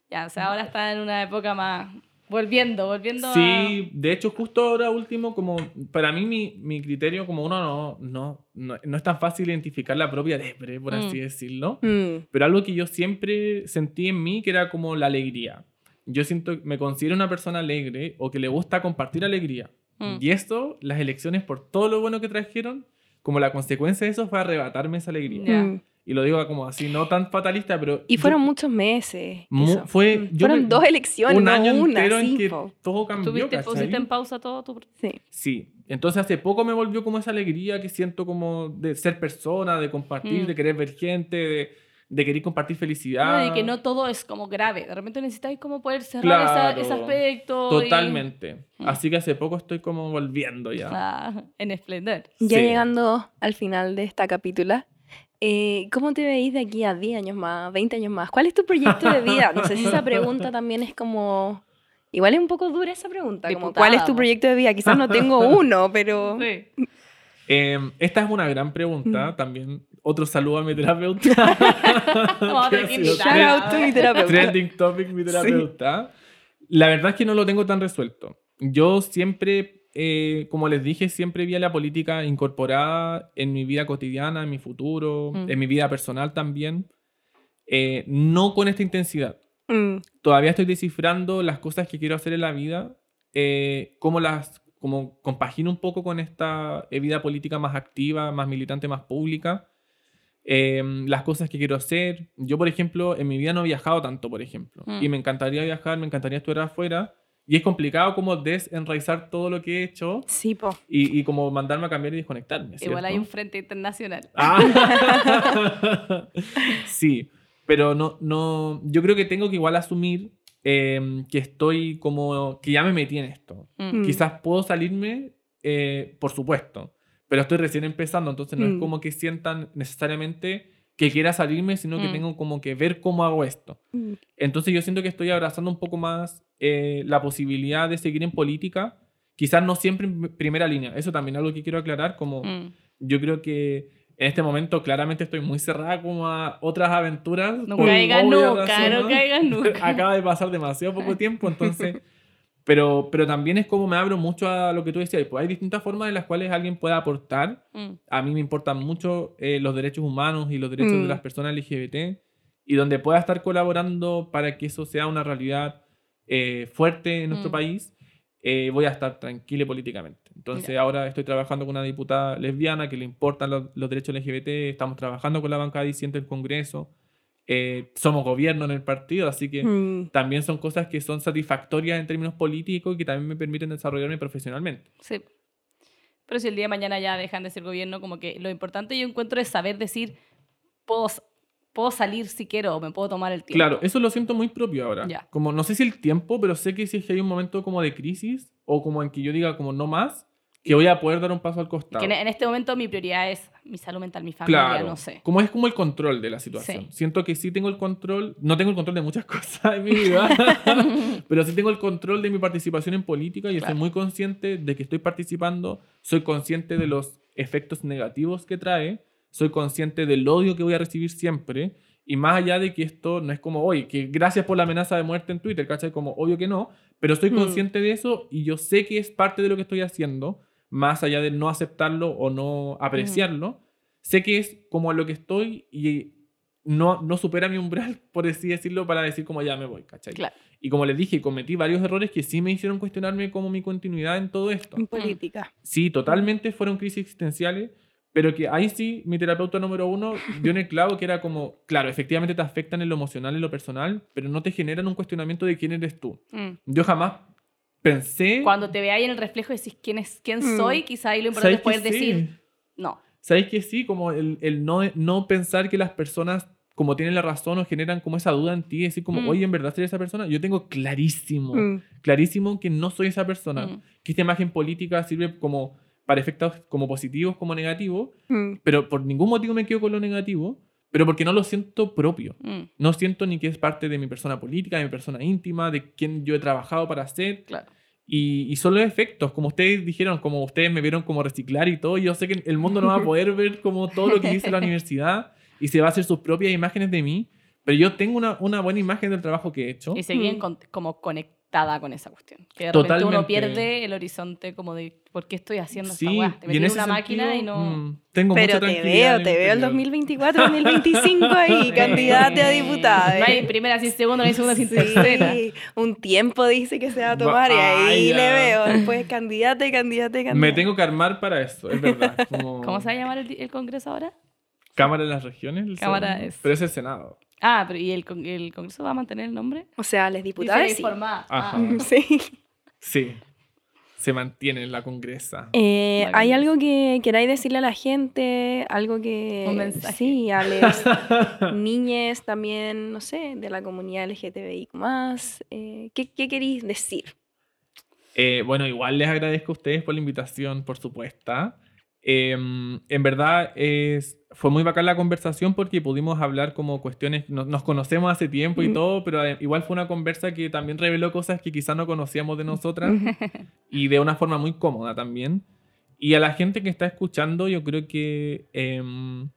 Speaker 2: Ya, o sea, ahora está en una época más... Volviendo, volviendo a...
Speaker 3: Sí, de hecho, justo ahora último, como para mí mi, mi criterio, como uno no, no, no, no es tan fácil identificar la propia depre, por
Speaker 2: Mm.
Speaker 3: así decirlo,
Speaker 1: Mm,
Speaker 3: pero algo que yo siempre sentí en mí que era como la alegría. Yo siento, me considero una persona alegre o que le gusta compartir alegría.
Speaker 2: Mm.
Speaker 3: Y esto, las elecciones, por todo lo bueno que trajeron, como la consecuencia de eso fue arrebatarme esa alegría. Y lo digo como así, no tan fatalista, pero...
Speaker 1: Y
Speaker 3: yo-
Speaker 1: fueron muchos meses.
Speaker 3: mu- fue, yo
Speaker 1: fueron
Speaker 3: me-
Speaker 1: dos elecciones,
Speaker 3: un
Speaker 1: no
Speaker 3: año
Speaker 1: una,
Speaker 3: entero
Speaker 1: sí,
Speaker 3: en que
Speaker 1: po.
Speaker 3: todo cambió,
Speaker 2: Tuviste, pusiste en pausa todo tu...
Speaker 1: Sí.
Speaker 3: Sí, entonces hace poco me volvió como esa alegría que siento como de ser persona, de compartir,
Speaker 2: Mm.
Speaker 3: de querer ver gente, de, de querer compartir
Speaker 2: No,
Speaker 3: felicidad.
Speaker 2: y que no todo es como grave. De repente necesitáis como poder cerrar esa-
Speaker 3: Claro.
Speaker 2: ese aspecto. y-
Speaker 3: Totalmente.
Speaker 2: Mm.
Speaker 3: Así que hace poco estoy como volviendo ya.
Speaker 2: Ah, en esplendor.
Speaker 1: Ya
Speaker 3: Sí.
Speaker 1: llegando al final de esta capítula, eh, ¿cómo te veis de aquí a 10 años más, 20 años más? ¿Cuál es tu proyecto de vida? No sé si esa pregunta también es como... Igual es un poco dura esa pregunta, como ¿cuál es tu proyecto de vida? Quizás no tengo uno, pero...
Speaker 2: Sí.
Speaker 3: Eh, esta es una gran pregunta.
Speaker 1: Mm.
Speaker 3: También otro saludo a mi terapeuta.
Speaker 1: Shout out to mi terapeuta.
Speaker 3: Trending topic, mi terapeuta. La verdad es que no lo tengo tan resuelto. Yo siempre, eh, como les dije, siempre vi a la política incorporada en mi vida cotidiana, en mi futuro,
Speaker 2: Mm.
Speaker 3: en mi vida personal también. Eh, no con esta intensidad.
Speaker 1: Mm,
Speaker 3: Todavía estoy descifrando las cosas que quiero hacer en la vida, eh, cómo las como compagino un poco con esta vida política más activa, más militante, más pública. Eh, las cosas que quiero hacer. Yo, por ejemplo, en mi vida no he viajado tanto, por ejemplo.
Speaker 2: Mm.
Speaker 3: Y me encantaría viajar, me encantaría estudiar afuera. Y es complicado como desenraizar todo lo que he hecho
Speaker 1: sí, po.
Speaker 3: y, y como mandarme a cambiar y desconectarme.
Speaker 2: Igual hay un frente internacional.
Speaker 3: Ah. sí, pero no, no, yo creo que tengo que igual asumir eh, que estoy como, que ya me metí en esto.
Speaker 2: Mm.
Speaker 1: Mm.
Speaker 3: Quizás puedo salirme, eh, por supuesto, pero estoy recién empezando, entonces no es
Speaker 1: Mm.
Speaker 3: como que sientan necesariamente que quiera salirme, sino que
Speaker 2: Mm.
Speaker 3: tengo como que ver cómo hago esto.
Speaker 1: Mm.
Speaker 3: Entonces yo siento que estoy abrazando un poco más eh, la posibilidad de seguir en política, quizás no siempre en primera línea, eso también es algo que quiero aclarar, como
Speaker 2: Mm.
Speaker 3: yo creo que en este momento claramente estoy muy cerrada como a otras aventuras.
Speaker 2: No caigas nunca,
Speaker 3: razones.
Speaker 2: no caigas nunca.
Speaker 3: Acaba de pasar demasiado poco tiempo, entonces... Pero, pero también es como me abro mucho a lo que tú decías. Pues hay distintas formas en las cuales alguien puede aportar.
Speaker 2: Mm.
Speaker 3: A mí me importan mucho eh, los derechos humanos y los derechos
Speaker 1: Mm.
Speaker 3: de las personas LGBT. Y donde pueda estar colaborando para que eso sea una realidad eh, fuerte en nuestro
Speaker 2: Mm.
Speaker 3: país, eh, voy a estar tranquila políticamente. Entonces ahora estoy trabajando con una diputada lesbiana que le importan los, los derechos LGBT, estamos trabajando con la bancada disiente del Congreso, eh, somos gobierno en el partido, así que
Speaker 1: Mm.
Speaker 3: también son cosas que son satisfactorias en términos políticos y que también me permiten desarrollarme profesionalmente.
Speaker 2: Sí. Pero si el día de mañana ya dejan de ser gobierno, como que lo importante yo encuentro es saber decir, puedo, puedo salir si quiero o me puedo tomar el tiempo.
Speaker 3: Claro, eso lo siento muy propio ahora.
Speaker 2: Ya.
Speaker 3: Como no sé si el tiempo, pero sé que si es que hay un momento como de crisis o como en que yo diga como no más, que voy a poder dar un paso al costado.
Speaker 2: Que en, en este momento mi prioridad es mi salud mental, mi familia,
Speaker 3: Claro,
Speaker 2: no sé.
Speaker 3: como es como el control de la situación.
Speaker 2: Sí.
Speaker 3: Siento que sí tengo el control, no tengo el control de muchas cosas en mi vida, pero sí tengo el control de mi participación en política y
Speaker 2: Claro.
Speaker 3: estoy muy consciente de que estoy participando, soy consciente de los efectos negativos que trae, soy consciente del odio que voy a recibir siempre y más allá de que esto no es como hoy, que gracias por la amenaza de muerte en Twitter, ¿cachai? Como obvio que no, pero soy
Speaker 1: Mm.
Speaker 3: consciente de eso y yo sé que es parte de lo que estoy haciendo, más allá de no aceptarlo o no apreciarlo sé que es como a lo que estoy y no, no supera mi umbral, por así decirlo, para decir como ya me voy, ¿cachai?
Speaker 2: Claro.
Speaker 3: Y como les dije, cometí varios errores que sí me hicieron cuestionarme como mi continuidad en todo esto.
Speaker 1: En política.
Speaker 3: Sí, totalmente fueron crisis existenciales, pero que ahí sí mi terapeuta número uno dio en el clavo que era como, claro, efectivamente te afectan en lo emocional, en lo personal, pero no te generan un cuestionamiento de quién eres tú.
Speaker 2: Mm.
Speaker 3: Yo jamás pensé...
Speaker 2: Cuando te veáis en el reflejo y decís quién, es, quién
Speaker 1: Mm.
Speaker 2: soy, quizá ahí lo importante
Speaker 3: ¿sabes
Speaker 2: es poder
Speaker 3: sí?
Speaker 2: decir no.
Speaker 3: ¿Sabéis que sí? Como el, el no, no pensar que las personas, como tienen la razón, o generan como esa duda en ti, decir como,
Speaker 2: Mm.
Speaker 3: oye, ¿en verdad soy esa persona? Yo tengo clarísimo,
Speaker 1: Mm.
Speaker 3: clarísimo que no soy esa persona.
Speaker 2: Mm.
Speaker 3: Que esta imagen política sirve como para efectos como positivos, como negativos,
Speaker 1: Mm.
Speaker 3: pero por ningún motivo me quedo con lo negativo, pero porque no lo siento propio.
Speaker 2: Mm.
Speaker 3: No siento ni que es parte de mi persona política, de mi persona íntima, de quien yo he trabajado para ser.
Speaker 2: Claro.
Speaker 3: Y, y son los efectos, como ustedes dijeron, como ustedes me vieron como reciclar y todo, yo sé que el mundo no va a poder ver como todo lo que hice en la universidad y se va a hacer sus propias imágenes de mí, pero yo tengo una, una buena imagen del trabajo que he hecho.
Speaker 2: Y seguir
Speaker 1: Mm.
Speaker 2: con- como conectada con esa cuestión. Que de repente uno
Speaker 3: Totalmente.
Speaker 2: pierde el horizonte como de por qué estoy haciendo
Speaker 3: Sí,
Speaker 2: esta weá. Te metí
Speaker 3: en
Speaker 2: una máquina y
Speaker 3: sentido,
Speaker 2: no...
Speaker 3: mm, tengo
Speaker 1: Pero
Speaker 3: mucha
Speaker 1: te veo, te veo el
Speaker 3: interior.
Speaker 1: 2024, 2025 ahí, candidata a diputada.
Speaker 2: No hay
Speaker 1: eh.
Speaker 2: primera sin segunda, no hay segunda sin
Speaker 1: Sí,
Speaker 2: tercera.
Speaker 1: un tiempo dice que se va a tomar y ahí le veo. Después candidata y candidata y candidata.
Speaker 3: Me tengo que armar para eso, es verdad. Como-
Speaker 2: ¿Cómo se va a llamar el, el congreso ahora?
Speaker 3: Cámara de las Regiones. el
Speaker 2: Cámara es-
Speaker 3: Pero es el Senado.
Speaker 2: Ah, pero ¿y el, con- el Congreso va a mantener el nombre?
Speaker 1: O sea, les diputados
Speaker 2: Dice
Speaker 1: sí.
Speaker 2: informada.
Speaker 3: Ajá.
Speaker 2: Ah.
Speaker 1: Sí.
Speaker 3: Sí. Se mantiene en la Congresa.
Speaker 1: Eh. ¿Hay algo que queráis decirle a la gente? Algo que...
Speaker 2: Un mensaje.
Speaker 1: Sí, a las niñas también, no sé, de la comunidad LGTBI más. Eh, ¿qué, ¿Qué queréis decir?
Speaker 3: Eh, bueno, igual les agradezco a ustedes por la invitación, por supuesto. Eh, en verdad es, fue muy bacán la conversación porque pudimos hablar como cuestiones, nos, nos conocemos hace tiempo y
Speaker 1: Mm.
Speaker 3: todo, pero eh, igual fue una conversa que también reveló cosas que quizás no conocíamos de nosotras y de una forma muy cómoda también. Y a la gente que está escuchando, yo creo que... em,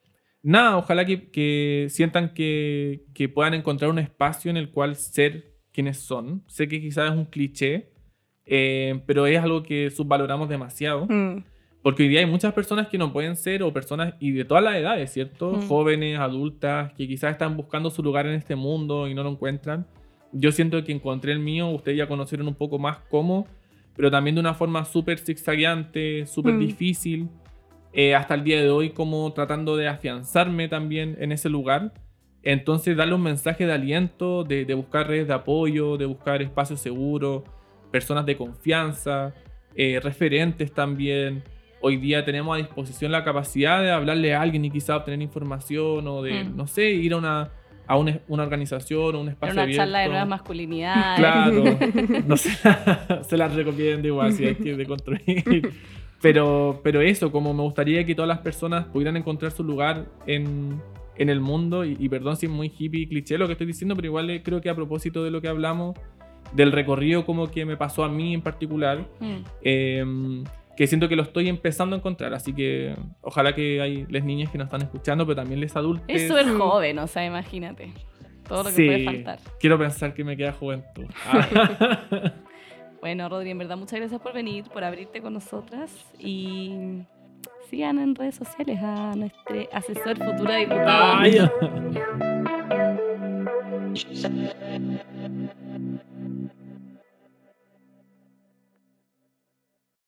Speaker 3: nada, ojalá que, que sientan que, que puedan encontrar un espacio en el cual ser quienes son. Sé que quizás es un cliché, eh, pero es algo que subvaloramos demasiado.
Speaker 1: Mm,
Speaker 3: Porque hoy día hay muchas personas que no pueden ser, o personas, y de todas las edades, ¿cierto?
Speaker 1: Mm.
Speaker 3: Jóvenes, adultas, que quizás están buscando su lugar en este mundo y no lo encuentran. Yo siento que encontré el mío, ustedes ya conocieron un poco más cómo, pero también de una forma súper zigzagueante, súper
Speaker 1: Mm.
Speaker 3: difícil, eh, hasta el día de hoy como tratando de afianzarme también en ese lugar. Entonces darle un mensaje de aliento, de, de buscar redes de apoyo, de buscar espacios seguros, personas de confianza, eh, referentes también. Hoy día tenemos a disposición la capacidad de hablarle a alguien y quizá obtener información o de,
Speaker 2: Mm.
Speaker 3: no sé, ir a una, a una, una organización o un
Speaker 2: Era
Speaker 3: espacio
Speaker 2: una
Speaker 3: abierto.
Speaker 2: charla de nuevas masculinidades.
Speaker 3: Claro, no se, se las recomiendo igual si hay que deconstruir. Pero, pero eso, como me gustaría que todas las personas pudieran encontrar su lugar en, en el mundo, y, y perdón si es muy hippie y cliché lo que estoy diciendo, pero igual eh, creo que a propósito de lo que hablamos, del recorrido como que me pasó a mí en particular,
Speaker 2: Mm.
Speaker 3: eh, que siento que lo estoy empezando a encontrar, así que ojalá que hay las niñas que nos están escuchando, pero también les adultos.
Speaker 2: Es súper joven, o sea, imagínate. Todo lo que
Speaker 3: Sí,
Speaker 2: puede faltar.
Speaker 3: quiero pensar que me queda juventud. Ah.
Speaker 2: Bueno, Rodri, en verdad, muchas gracias por venir, por abrirte con nosotras y sigan en redes sociales a nuestro asesor futuro diputado.
Speaker 3: Ay.